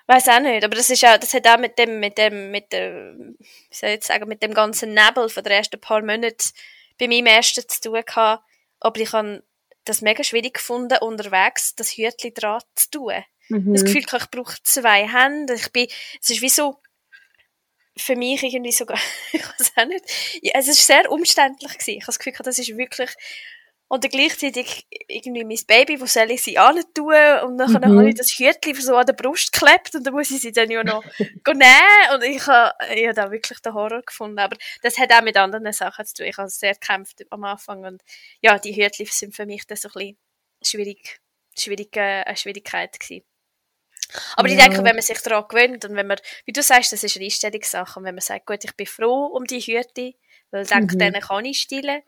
weiß auch nicht, aber das ist auch, das hat auch mit dem, mit dem, mit dem, wie soll ich jetzt sagen, mit dem ganzen Nebel von den ersten paar Monaten bei meinem ersten zu tun gehabt. Aber ich habe das mega schwierig gefunden, unterwegs das Hütchen dran zu tun. Mhm. Das Gefühl, ich brauche zwei Hände. Ich bin, es ist wie so, für mich irgendwie sogar, ich weiß auch nicht, ja, es ist sehr umständlich gewesen. Ich habe das Gefühl, gehabt, das ist wirklich, und dann gleichzeitig irgendwie mein Baby, wo soll ich sie tun? Und dann Mhm. habe ich das Hütchen so an der Brust geklebt und dann muss ich sie dann ja noch nehmen. Und ich habe, ich habe da wirklich den Horror gefunden. Aber das hat auch mit anderen Sachen zu tun. Ich habe sehr gekämpft am Anfang und ja, die Hütchen sind für mich dann so ein bisschen schwierig, schwierig, äh, eine Schwierigkeit gewesen. Aber ich Ja. denke, wenn man sich daran gewöhnt und wenn man, wie du sagst, das ist eine Einstellungssache und wenn man sagt, gut, ich bin froh um die Hüte, weil ich denke, Mhm. denen kann ich stillen,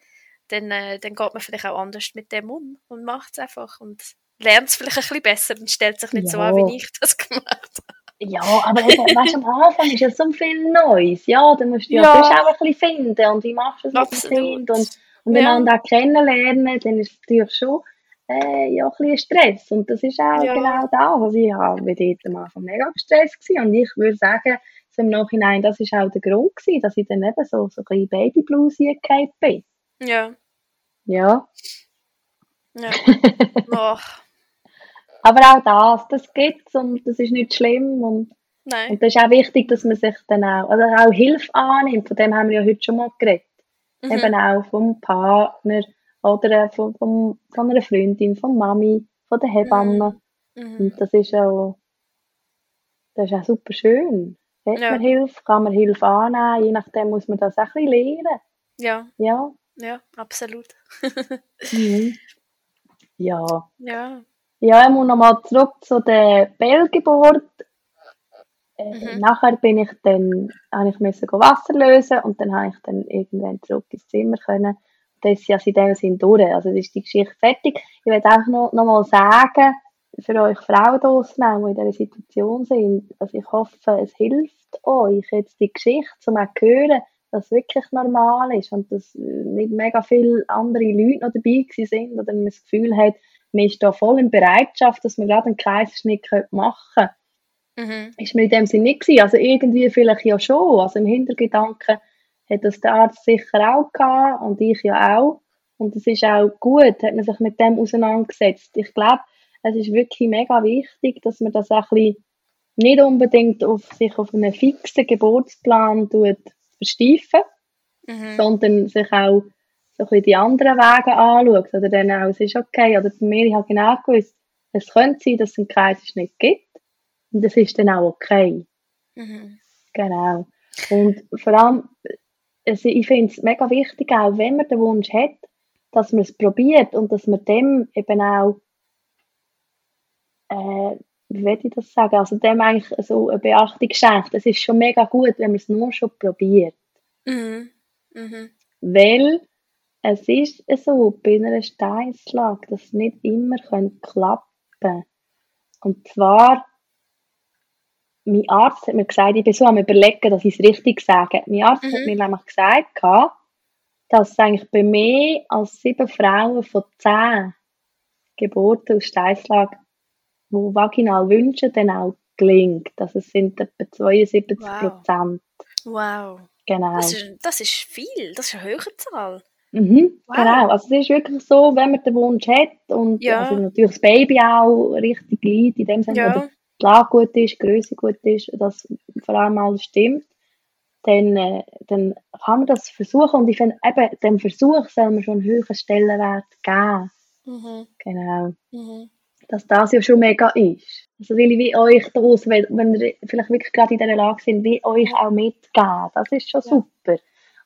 dann, äh, dann geht man vielleicht auch anders mit dem um und macht es einfach und lernt es vielleicht ein bisschen besser und stellt sich nicht so Ja. an, wie ich das gemacht habe. Ja, aber eben, weißt, am Anfang ist ja so viel Neues. Ja, dann musst du ja, Ja. auch ein bisschen finden. Und wie machst du es mit dem. Kind? Und, und Ja. auch kennenlernen, dann ist es natürlich schon äh, ja, ein bisschen Stress. Und das ist auch Ja. genau das. Also ich war dort am Anfang mega gestresst. Gewesen. Und ich würde sagen, so im Nachhinein, das ist auch der Grund gewesen, dass ich dann eben so, so ein bisschen Babyblues hingekommen bin. Ja, Ja. ja. Ach, Aber auch das, das gibt es und das ist nicht schlimm. Und nein. Und das ist auch wichtig, dass man sich dann auch, also auch Hilfe annimmt. Von dem haben wir ja heute schon mal geredet. Mhm. Eben auch vom Partner oder von, vom, von einer Freundin, von Mami, von der Hebamme. Mhm. Und das ist auch, das ist auch super schön. Hat Ja. man Hilfe, kann man Hilfe annehmen, je nachdem muss man das auch ein bisschen lernen. Ja, Ja. Ja, absolut. Mhm. Ja. Ja. Ja, ich muss nochmal zurück zu der Bellgeburt. Äh, Mhm. Nachher bin ich dann, habe ich müssen Wasser lösen und dann habe ich dann irgendwann zurück ins Zimmer können. Das ist ja in dem Sinn durch. Also das ist die Geschichte fertig. Ich will auch noch, noch mal sagen, für euch Frauen draussen die in dieser Situation sind, also ich hoffe, es hilft euch jetzt die Geschichte, um auch zu hören, dass es wirklich normal ist und dass äh, nicht mega viele andere Leute noch dabei sind oder man das Gefühl hat, man ist da voll in Bereitschaft, dass man gerade einen Kaiserschnitt machen könnte. Mhm. Ist mir in dem Sinne nicht gewesen. Also irgendwie vielleicht ja schon. Also im Hintergedanken hat das der Arzt sicher auch gehabt und ich ja auch. Und es ist auch gut, hat man sich mit dem auseinandergesetzt. Ich glaube, es ist wirklich mega wichtig, dass man das auch ein bisschen nicht unbedingt auf sich auf einen fixen Geburtsplan tut versteifen, Mhm. sondern sich auch so ein bisschen die anderen Wege anschaut. Oder dann auch, es ist okay. Oder bei mir, ich habe genau gewusst, es könnte sein, dass es einen Kaiserschnitt gibt. Und das ist dann auch okay. Mhm. Genau. Und vor allem, also ich finde es mega wichtig, auch wenn man den Wunsch hat, dass man es probiert und dass man dem eben auch, äh, wie will ich das sagen, also dem eigentlich so eine Beachtung schenkt. Es ist schon mega gut, wenn man es nur schon probiert. Mhm. Mhm. Weil es ist so bei einer Steinslage, dass es nicht immer können klappen Und zwar, mein Arzt hat mir gesagt, ich bin so am überlegen, dass ich es richtig sage. Mein Arzt hat Mhm. mir nämlich gesagt, dass es eigentlich bei mehr als sieben Frauen von zehn Geburten aus Steinslage, die vaginal wünschen, dann auch gelingt. Also es sind etwa 72 Prozent. Wow. Genau. Das ist, das ist viel, das ist eine hohe Zahl. Mhm, Wow. Genau, also es ist wirklich so, wenn man den Wunsch hat und Ja. also natürlich das Baby auch richtig liegt, in dem Sinne, Ja. oder die Lage gut ist, die Größe gut ist, dass vor allem alles stimmt, dann, äh, dann kann man das versuchen und ich finde, eben, dem Versuch soll man schon einen höheren Stellenwert geben. Mhm. Genau. Mhm. Dass das ja schon mega ist. Also will ich wie euch daraus, wenn, ihr vielleicht wirklich gerade in dieser Lage sind, wie euch auch mitgeben. Das ist schon Ja. super.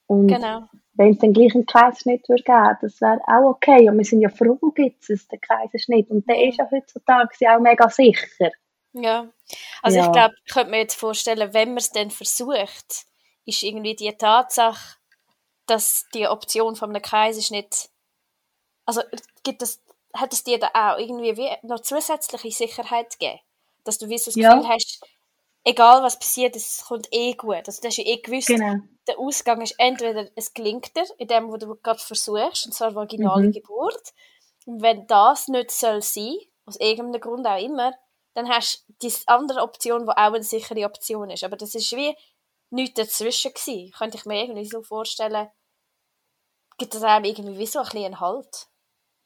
Und Genau. wenn es dann gleich einen Kaiserschnitt würde geben, das wäre auch okay. Und wir sind ja froh, gibt es den Kaiserschnitt. Und der ist ja heutzutage auch mega sicher. Ja. Also Ja. ich glaube, ich könnte mir jetzt vorstellen, wenn man es dann versucht, ist irgendwie die Tatsache, dass die Option von einem Kaiserschnitt, also gibt es, hat es dir da auch irgendwie wie noch zusätzliche Sicherheit gegeben? Dass du wie so das Ja. Gefühl hast, egal was passiert, es kommt eh gut. Also du hast ja eh gewusst, Genau. der Ausgang ist entweder es gelingt dir, in dem, wo du gerade versuchst, und zwar vaginale Mhm. Geburt. Und wenn das nicht soll sein, aus irgendeinem Grund auch immer, dann hast du die andere Option, die auch eine sichere Option ist. Aber das ist wie nichts dazwischen gewesen. Könnte ich mir irgendwie so vorstellen, gibt es einem irgendwie wie so ein bisschen einen Halt.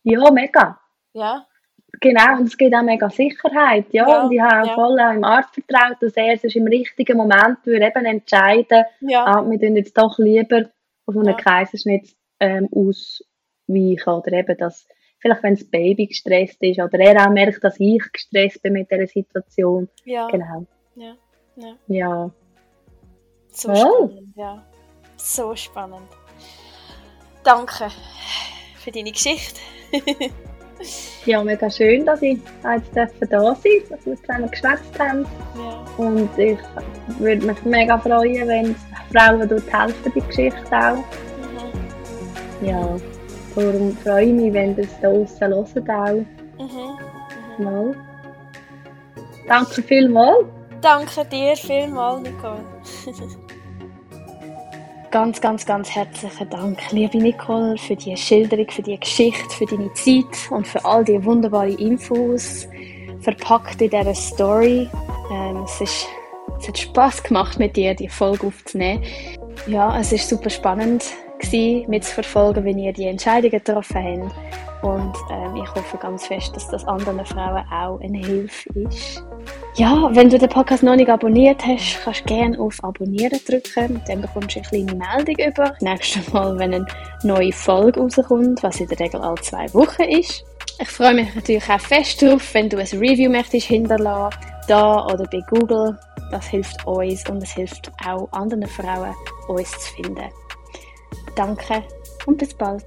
Ja, mega. Ja? Genau, und es gibt auch mega Sicherheit. Ja, Ja, und ich habe ja. voll auch im Arzt vertraut, dass er sich im richtigen Moment würde eben entscheiden Ja. ah, wir tun jetzt doch lieber auf einen Ja. Kaiserschnitt ähm, ausweichen. Oder eben, dass vielleicht, wenn das Baby gestresst ist oder er auch merkt, dass ich gestresst bin mit dieser Situation. Ja. Genau. Ja. Ja. Ja. So Oh. spannend, ja. So spannend. Danke für deine Geschichte. Ja, mega schön, dass ich jetzt da sein durfte, dass wir zusammen geschwätzt haben. Ja. Und ich würde mich mega freuen, wenn Frauen dort helfen, die Geschichte auch. Mhm. Ja, darum freue ich mich, wenn das da draussen hören auch. Mhm. Mal. Danke vielmals. Danke dir vielmals, Nicole. Ganz, ganz, ganz herzlichen Dank, liebe Nicole, für die Schilderung, für die Geschichte, für deine Zeit und für all die wunderbaren Infos verpackt in dieser Story. Ähm, es, ist, es hat Spass gemacht, mit dir die Folge aufzunehmen. Ja, es ist super spannend gewesen, mitzuverfolgen, wie ihr die Entscheidungen getroffen habt. Und ähm, ich hoffe ganz fest, dass das anderen Frauen auch eine Hilfe ist. Ja, wenn du den Podcast noch nicht abonniert hast, kannst du gerne auf Abonnieren drücken. Dann bekommst du eine kleine Meldung über. Nächstes Mal, wenn eine neue Folge rauskommt, was in der Regel alle zwei Wochen ist. Ich freue mich natürlich auch fest darauf, wenn du ein Review möchtest hinterlassen, da oder bei Google. Das hilft uns und es hilft auch anderen Frauen, uns zu finden. Danke und bis bald.